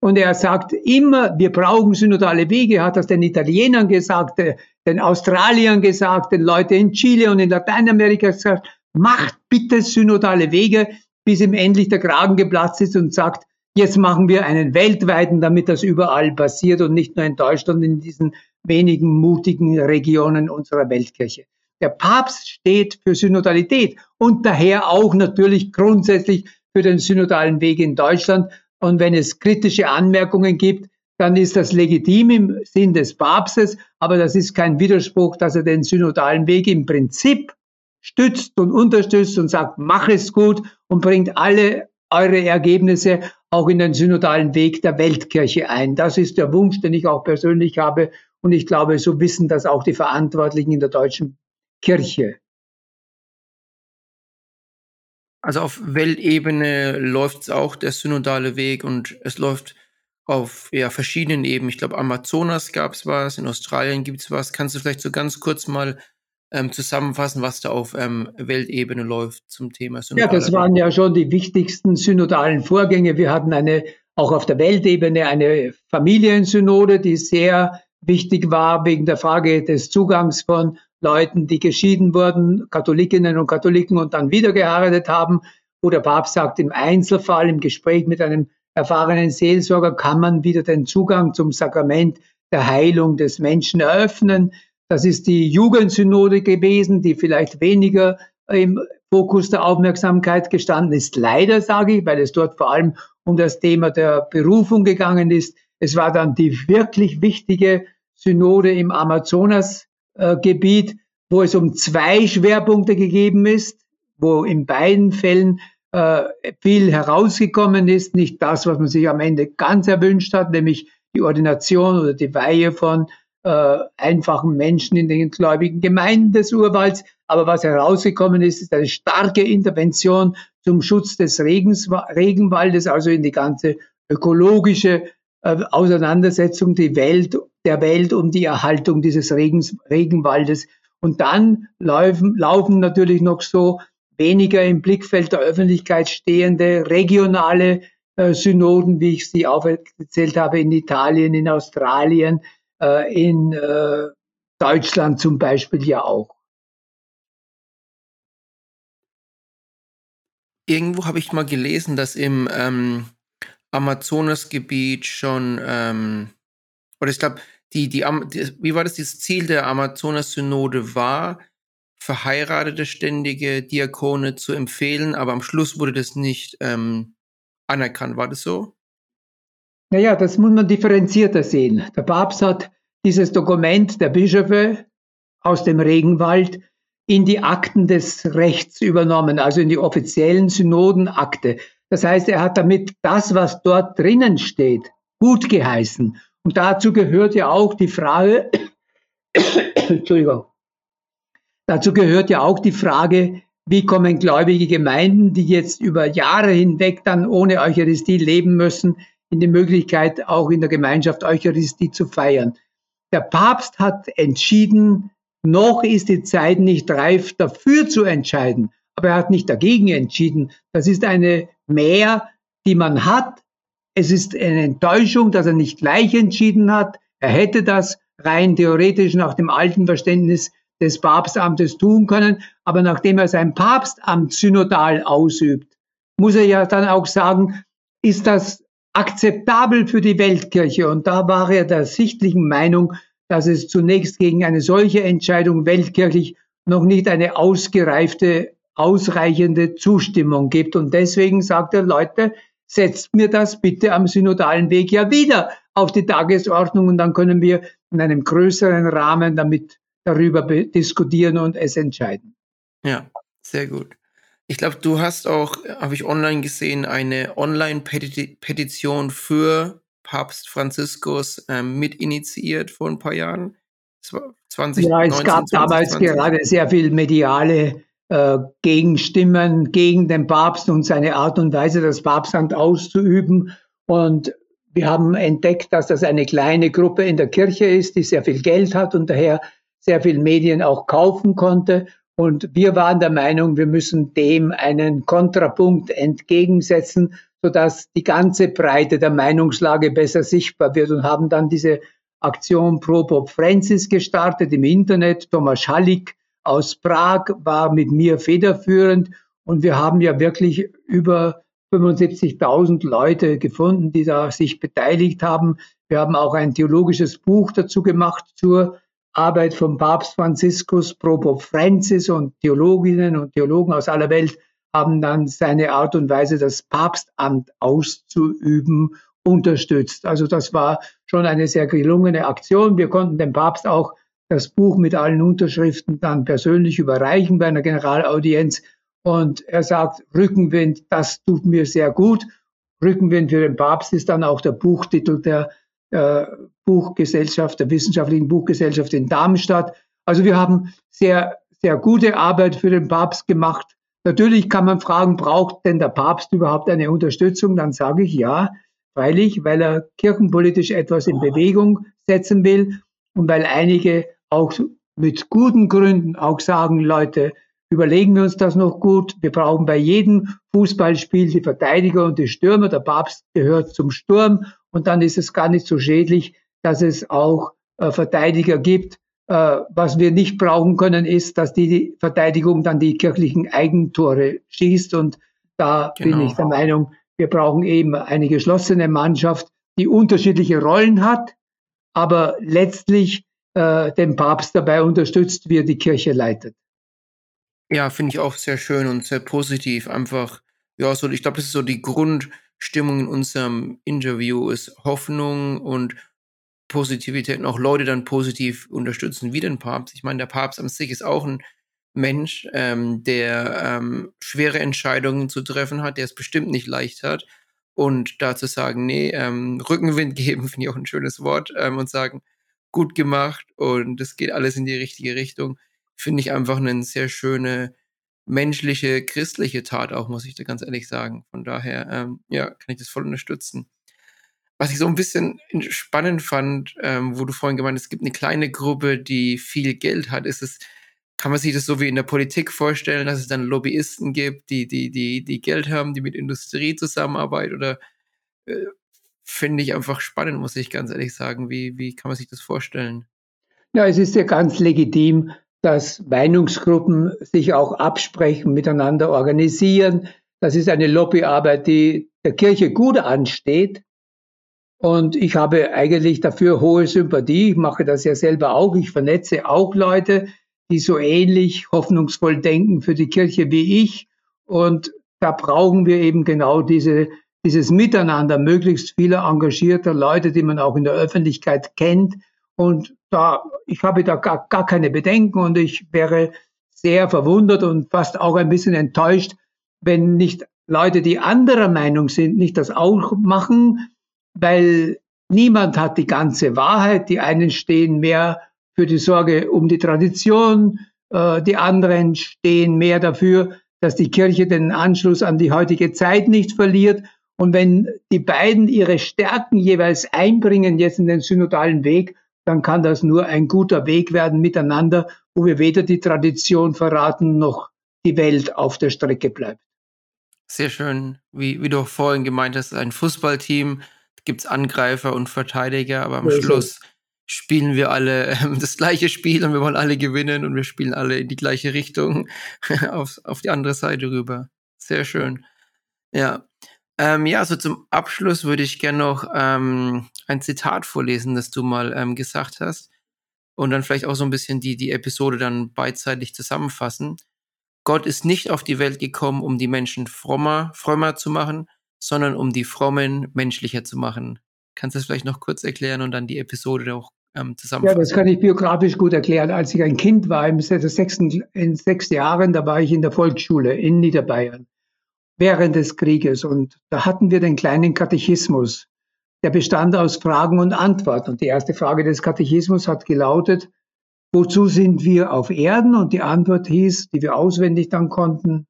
Und er sagt immer, wir brauchen synodale Wege, hat das den Italienern gesagt, äh, den Australiern gesagt, den Leuten in Chile und in Lateinamerika gesagt, macht bitte synodale Wege, bis ihm endlich der Kragen geplatzt ist und sagt, jetzt machen wir einen weltweiten, damit das überall passiert und nicht nur in Deutschland, in diesen wenigen mutigen Regionen unserer Weltkirche. Der Papst steht für Synodalität und daher auch natürlich grundsätzlich für den synodalen Weg in Deutschland. Und wenn es kritische Anmerkungen gibt, dann ist das legitim im Sinn des Papstes, aber das ist kein Widerspruch, dass er den synodalen Weg im Prinzip stützt und unterstützt und sagt, mach es gut und bringt alle eure Ergebnisse auch in den synodalen Weg der Weltkirche ein. Das ist der Wunsch, den ich auch persönlich habe. Und ich glaube, so wissen das auch die Verantwortlichen in der deutschen Kirche. Also auf Weltebene läuft es auch der synodale Weg und es läuft auf ja, verschiedenen Ebenen. Ich glaube, Amazonas gab es was, in Australien gibt es was. Kannst du vielleicht so ganz kurz mal ähm, zusammenfassen, was da auf ähm, Weltebene läuft zum Thema Synodale Ja, das waren ja schon die wichtigsten synodalen Vorgänge. Wir hatten eine, auch auf der Weltebene eine Familiensynode, die sehr wichtig war wegen der Frage des Zugangs von Leuten, die geschieden wurden, Katholikinnen und Katholiken und dann wieder geheiratet haben, wo der Papst sagt, im Einzelfall, im Gespräch mit einem erfahrenen Seelsorger kann man wieder den Zugang zum Sakrament der Heilung des Menschen eröffnen. Das ist die Jugendsynode gewesen, die vielleicht weniger im Fokus der Aufmerksamkeit gestanden ist. Leider sage ich, weil es dort vor allem um das Thema der Berufung gegangen ist. Es war dann die wirklich wichtige Synode im Amazonas äh, Gebiet, wo es um zwei Schwerpunkte gegeben ist, wo in beiden Fällen äh, viel herausgekommen ist, nicht das, was man sich am Ende ganz erwünscht hat, nämlich die Ordination oder die Weihe von äh, einfachen Menschen in den gläubigen Gemeinden des Urwalds. Aber was herausgekommen ist, ist eine starke Intervention zum Schutz des Regens, Regenwaldes, also in die ganze ökologische Auseinandersetzung die Welt, der Welt um die Erhaltung dieses Regens, Regenwaldes. Und dann laufen, laufen natürlich noch so weniger im Blickfeld der Öffentlichkeit stehende regionale äh, Synoden, wie ich sie aufgezählt habe, in Italien, in Australien, äh, in äh, Deutschland zum Beispiel ja auch. Irgendwo habe ich mal gelesen, dass im ähm, Amazonasgebiet schon, ähm, oder ich glaube, die, die, die, wie war das, das Ziel der Amazonas-Synode war, verheiratete ständige Diakone zu empfehlen, aber am Schluss wurde das nicht ähm, anerkannt. War das so? Naja, das muss man differenzierter sehen. Der Papst hat dieses Dokument der Bischöfe aus dem Regenwald in die Akten des Rechts übernommen, also in die offiziellen Synodenakte. Das heißt, er hat damit das, was dort drinnen steht, gut geheißen. Und dazu gehört ja auch die Frage, (coughs) Entschuldigung, dazu gehört ja auch die Frage, wie kommen gläubige Gemeinden, die jetzt über Jahre hinweg dann ohne Eucharistie leben müssen, in die Möglichkeit, auch in der Gemeinschaft Eucharistie zu feiern. Der Papst hat entschieden, noch ist die Zeit nicht reif, dafür zu entscheiden, aber er hat nicht dagegen entschieden. Das ist eine Mehr, die man hat. Es ist eine Enttäuschung, dass er nicht gleich entschieden hat. Er hätte das rein theoretisch nach dem alten Verständnis des Papstamtes tun können, aber nachdem er sein Papstamt synodal ausübt, muss er ja dann auch sagen, ist das akzeptabel für die Weltkirche? Und da war er der sichtlichen Meinung, dass es zunächst gegen eine solche Entscheidung weltkirchlich noch nicht eine ausgereifte ausreichende Zustimmung gibt. Und deswegen sagt er, Leute, setzt mir das bitte am synodalen Weg ja wieder auf die Tagesordnung und dann können wir in einem größeren Rahmen damit darüber diskutieren und es entscheiden. Ja, sehr gut. Ich glaube, du hast auch, habe ich online gesehen, eine Online-Petition für Papst Franziskus ähm, mitinitiiert vor ein paar Jahren. 20, ja, es 19, gab 20, damals 20. gerade sehr viel mediale äh, Gegenstimmen gegen den Papst und seine Art und Weise, das Papstamt auszuüben. Und wir haben entdeckt, dass das eine kleine Gruppe in der Kirche ist, die sehr viel Geld hat und daher sehr viel Medien auch kaufen konnte. Und wir waren der Meinung, wir müssen dem einen Kontrapunkt entgegensetzen, sodass die ganze Breite der Meinungslage besser sichtbar wird und haben dann diese Aktion Pro Bob Francis gestartet im Internet. Thomas Schalik aus Prag war mit mir federführend und wir haben ja wirklich über 75.000 Leute gefunden, die da sich beteiligt haben. Wir haben auch ein theologisches Buch dazu gemacht zur Arbeit von Papst Franziskus, Pro Francis und Theologinnen und Theologen aus aller Welt haben dann seine Art und Weise, das Papstamt auszuüben, unterstützt. Also das war schon eine sehr gelungene Aktion. Wir konnten dem Papst auch das Buch mit allen Unterschriften dann persönlich überreichen bei einer Generalaudienz. Und er sagt, Rückenwind, das tut mir sehr gut. Rückenwind für den Papst ist dann auch der Buchtitel der äh, Buchgesellschaft, der Wissenschaftlichen Buchgesellschaft in Darmstadt. Also wir haben sehr, sehr gute Arbeit für den Papst gemacht. Natürlich kann man fragen, braucht denn der Papst überhaupt eine Unterstützung? Dann sage ich ja, freilich, weil er kirchenpolitisch etwas in Bewegung setzen will und weil einige auch mit guten Gründen auch sagen, Leute, überlegen wir uns das noch gut. Wir brauchen bei jedem Fußballspiel die Verteidiger und die Stürmer. Der Papst gehört zum Sturm und dann ist es gar nicht so schädlich, dass es auch äh, Verteidiger gibt. Äh, was wir nicht brauchen können, ist, dass die, die, Verteidigung dann die kirchlichen Eigentore schießt. Und da genau. bin ich der Meinung, wir brauchen eben eine geschlossene Mannschaft, die unterschiedliche Rollen hat, aber letztlich äh, den Papst dabei unterstützt, wie er die Kirche leitet. Ja, finde ich auch sehr schön und sehr positiv. Einfach, ja, so, ich glaube, das ist so die Grundstimmung in unserem Interview, ist Hoffnung und Positivität und auch Leute dann positiv unterstützen wie den Papst. Ich meine, der Papst an sich ist auch ein Mensch, ähm, der ähm, schwere Entscheidungen zu treffen hat, der es bestimmt nicht leicht hat. Und da zu sagen, nee, ähm, Rückenwind (laughs) geben, finde ich auch ein schönes Wort, ähm, und sagen, gut gemacht und es geht alles in die richtige Richtung, finde ich einfach eine sehr schöne menschliche, christliche Tat auch, muss ich da ganz ehrlich sagen. Von daher, ähm, ja, kann ich das voll unterstützen. Was ich so ein bisschen spannend fand, ähm, wo du vorhin gemeint hast, es gibt eine kleine Gruppe, die viel Geld hat, ist es, kann man sich das so wie in der Politik vorstellen, dass es dann Lobbyisten gibt, die, die, die, die Geld haben, die mit Industrie zusammenarbeiten oder äh, finde ich einfach spannend, muss ich ganz ehrlich sagen. Wie, wie kann man sich das vorstellen? Ja, es ist ja ganz legitim, dass Meinungsgruppen sich auch absprechen, miteinander organisieren. Das ist eine Lobbyarbeit, die der Kirche gut ansteht. Und ich habe eigentlich dafür hohe Sympathie. Ich mache das ja selber auch. Ich vernetze auch Leute, die so ähnlich hoffnungsvoll denken für die Kirche wie ich. Und da brauchen wir eben genau diese dieses Miteinander möglichst vieler engagierter Leute, die man auch in der Öffentlichkeit kennt. Und da, ich habe da gar, gar keine Bedenken und ich wäre sehr verwundert und fast auch ein bisschen enttäuscht, wenn nicht Leute, die anderer Meinung sind, nicht das auch machen, weil niemand hat die ganze Wahrheit. Die einen stehen mehr für die Sorge um die Tradition, äh, die anderen stehen mehr dafür, dass die Kirche den Anschluss an die heutige Zeit nicht verliert. Und wenn die beiden ihre Stärken jeweils einbringen jetzt in den synodalen Weg, dann kann das nur ein guter Weg werden miteinander, wo wir weder die Tradition verraten noch die Welt auf der Strecke bleibt. Sehr schön. Wie, wie du vorhin gemeint hast, ein Fußballteam, gibt es Angreifer und Verteidiger, aber am ja, Schluss spielen wir alle äh, das gleiche Spiel und wir wollen alle gewinnen und wir spielen alle in die gleiche Richtung (laughs) auf, auf die andere Seite rüber. Sehr schön. Ja. Ähm, ja, also zum Abschluss würde ich gerne noch ähm, ein Zitat vorlesen, das du mal ähm, gesagt hast. Und dann vielleicht auch so ein bisschen die, die Episode dann beidseitig zusammenfassen. Gott ist nicht auf die Welt gekommen, um die Menschen frommer, frömmer zu machen, sondern um die Frommen menschlicher zu machen. Kannst du das vielleicht noch kurz erklären und dann die Episode auch ähm, zusammenfassen? Ja, das kann ich biografisch gut erklären. Als ich ein Kind war, in sechsten, in sechs Jahren, da war ich in der Volksschule in Niederbayern während des Krieges und da hatten wir den kleinen Katechismus. Der bestand aus Fragen und Antworten. Und die erste Frage des Katechismus hat gelautet, wozu sind wir auf Erden? Und die Antwort hieß, die wir auswendig dann konnten,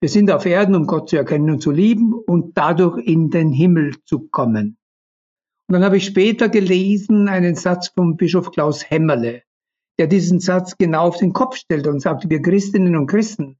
wir sind auf Erden, um Gott zu erkennen und zu lieben und dadurch in den Himmel zu kommen. Und dann habe ich später gelesen einen Satz vom Bischof Klaus Hämmerle, der diesen Satz genau auf den Kopf stellt und sagt, wir Christinnen und Christen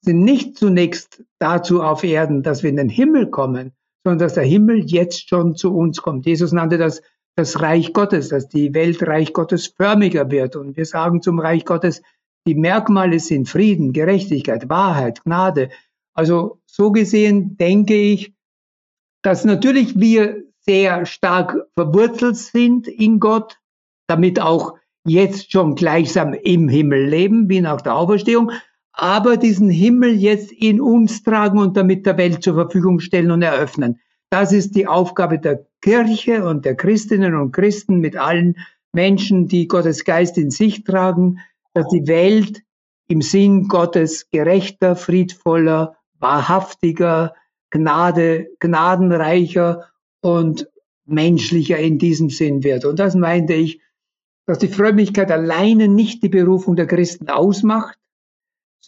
sind nicht zunächst dazu auf Erden, dass wir in den Himmel kommen, sondern dass der Himmel jetzt schon zu uns kommt. Jesus nannte das das Reich Gottes, dass die Welt Reich Gottes förmiger wird. Und wir sagen zum Reich Gottes, die Merkmale sind Frieden, Gerechtigkeit, Wahrheit, Gnade. Also so gesehen denke ich, dass natürlich wir sehr stark verwurzelt sind in Gott, damit auch jetzt schon gleichsam im Himmel leben, wie nach der Auferstehung, aber diesen Himmel jetzt in uns tragen und damit der Welt zur Verfügung stellen und eröffnen. Das ist die Aufgabe der Kirche und der Christinnen und Christen mit allen Menschen, die Gottes Geist in sich tragen, dass die Welt im Sinn Gottes gerechter, friedvoller, wahrhaftiger, Gnade, gnadenreicher und menschlicher in diesem Sinn wird. Und das meinte ich, dass die Frömmigkeit alleine nicht die Berufung der Christen ausmacht,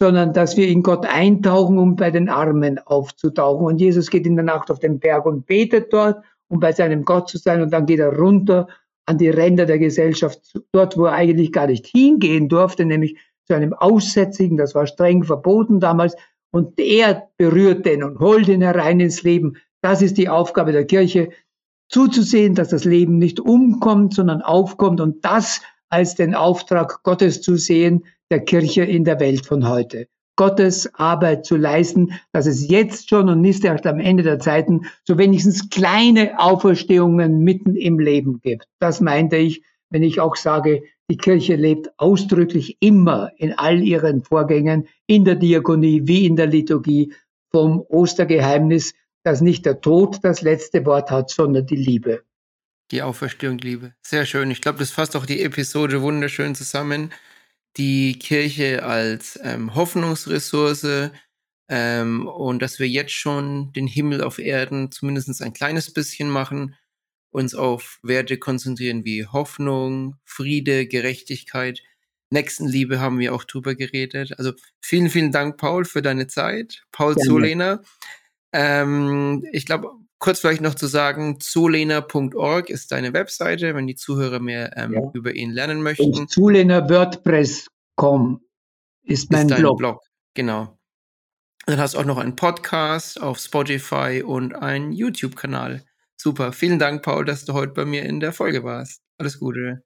sondern dass wir in Gott eintauchen, um bei den Armen aufzutauchen. Und Jesus geht in der Nacht auf den Berg und betet dort, um bei seinem Gott zu sein. Und dann geht er runter an die Ränder der Gesellschaft, dort, wo er eigentlich gar nicht hingehen durfte, nämlich zu einem Aussätzigen, das war streng verboten damals. Und er berührt den und holt ihn herein ins Leben. Das ist die Aufgabe der Kirche, zuzusehen, dass das Leben nicht umkommt, sondern aufkommt und das als den Auftrag Gottes zu sehen, der Kirche in der Welt von heute. Gottes Arbeit zu leisten, dass es jetzt schon und nicht erst am Ende der Zeiten so wenigstens kleine Auferstehungen mitten im Leben gibt. Das meinte ich, wenn ich auch sage, die Kirche lebt ausdrücklich immer in all ihren Vorgängen, in der Diakonie wie in der Liturgie, vom Ostergeheimnis, dass nicht der Tod das letzte Wort hat, sondern die Liebe. Die Auferstehung, Liebe. Sehr schön. Ich glaube, das fasst auch die Episode wunderschön zusammen. Die Kirche als ähm, Hoffnungsressource ähm, und dass wir jetzt schon den Himmel auf Erden zumindest ein kleines bisschen machen uns auf Werte konzentrieren wie Hoffnung, Friede, Gerechtigkeit, Nächstenliebe haben wir auch drüber geredet. Also vielen, vielen Dank, Paul, für deine Zeit. Paul Gerne. Zulehner. Ähm, ich glaube, kurz vielleicht noch zu sagen, zulehner.org ist deine Webseite, wenn die Zuhörer mehr ähm, ja. über ihn lernen möchten. Zulehnerwordpress.com ist mein ist Blog. Blog. Genau. Dann hast du auch noch einen Podcast auf Spotify und einen YouTube-Kanal. Super. Vielen Dank, Paul, dass du heute bei mir in der Folge warst. Alles Gute.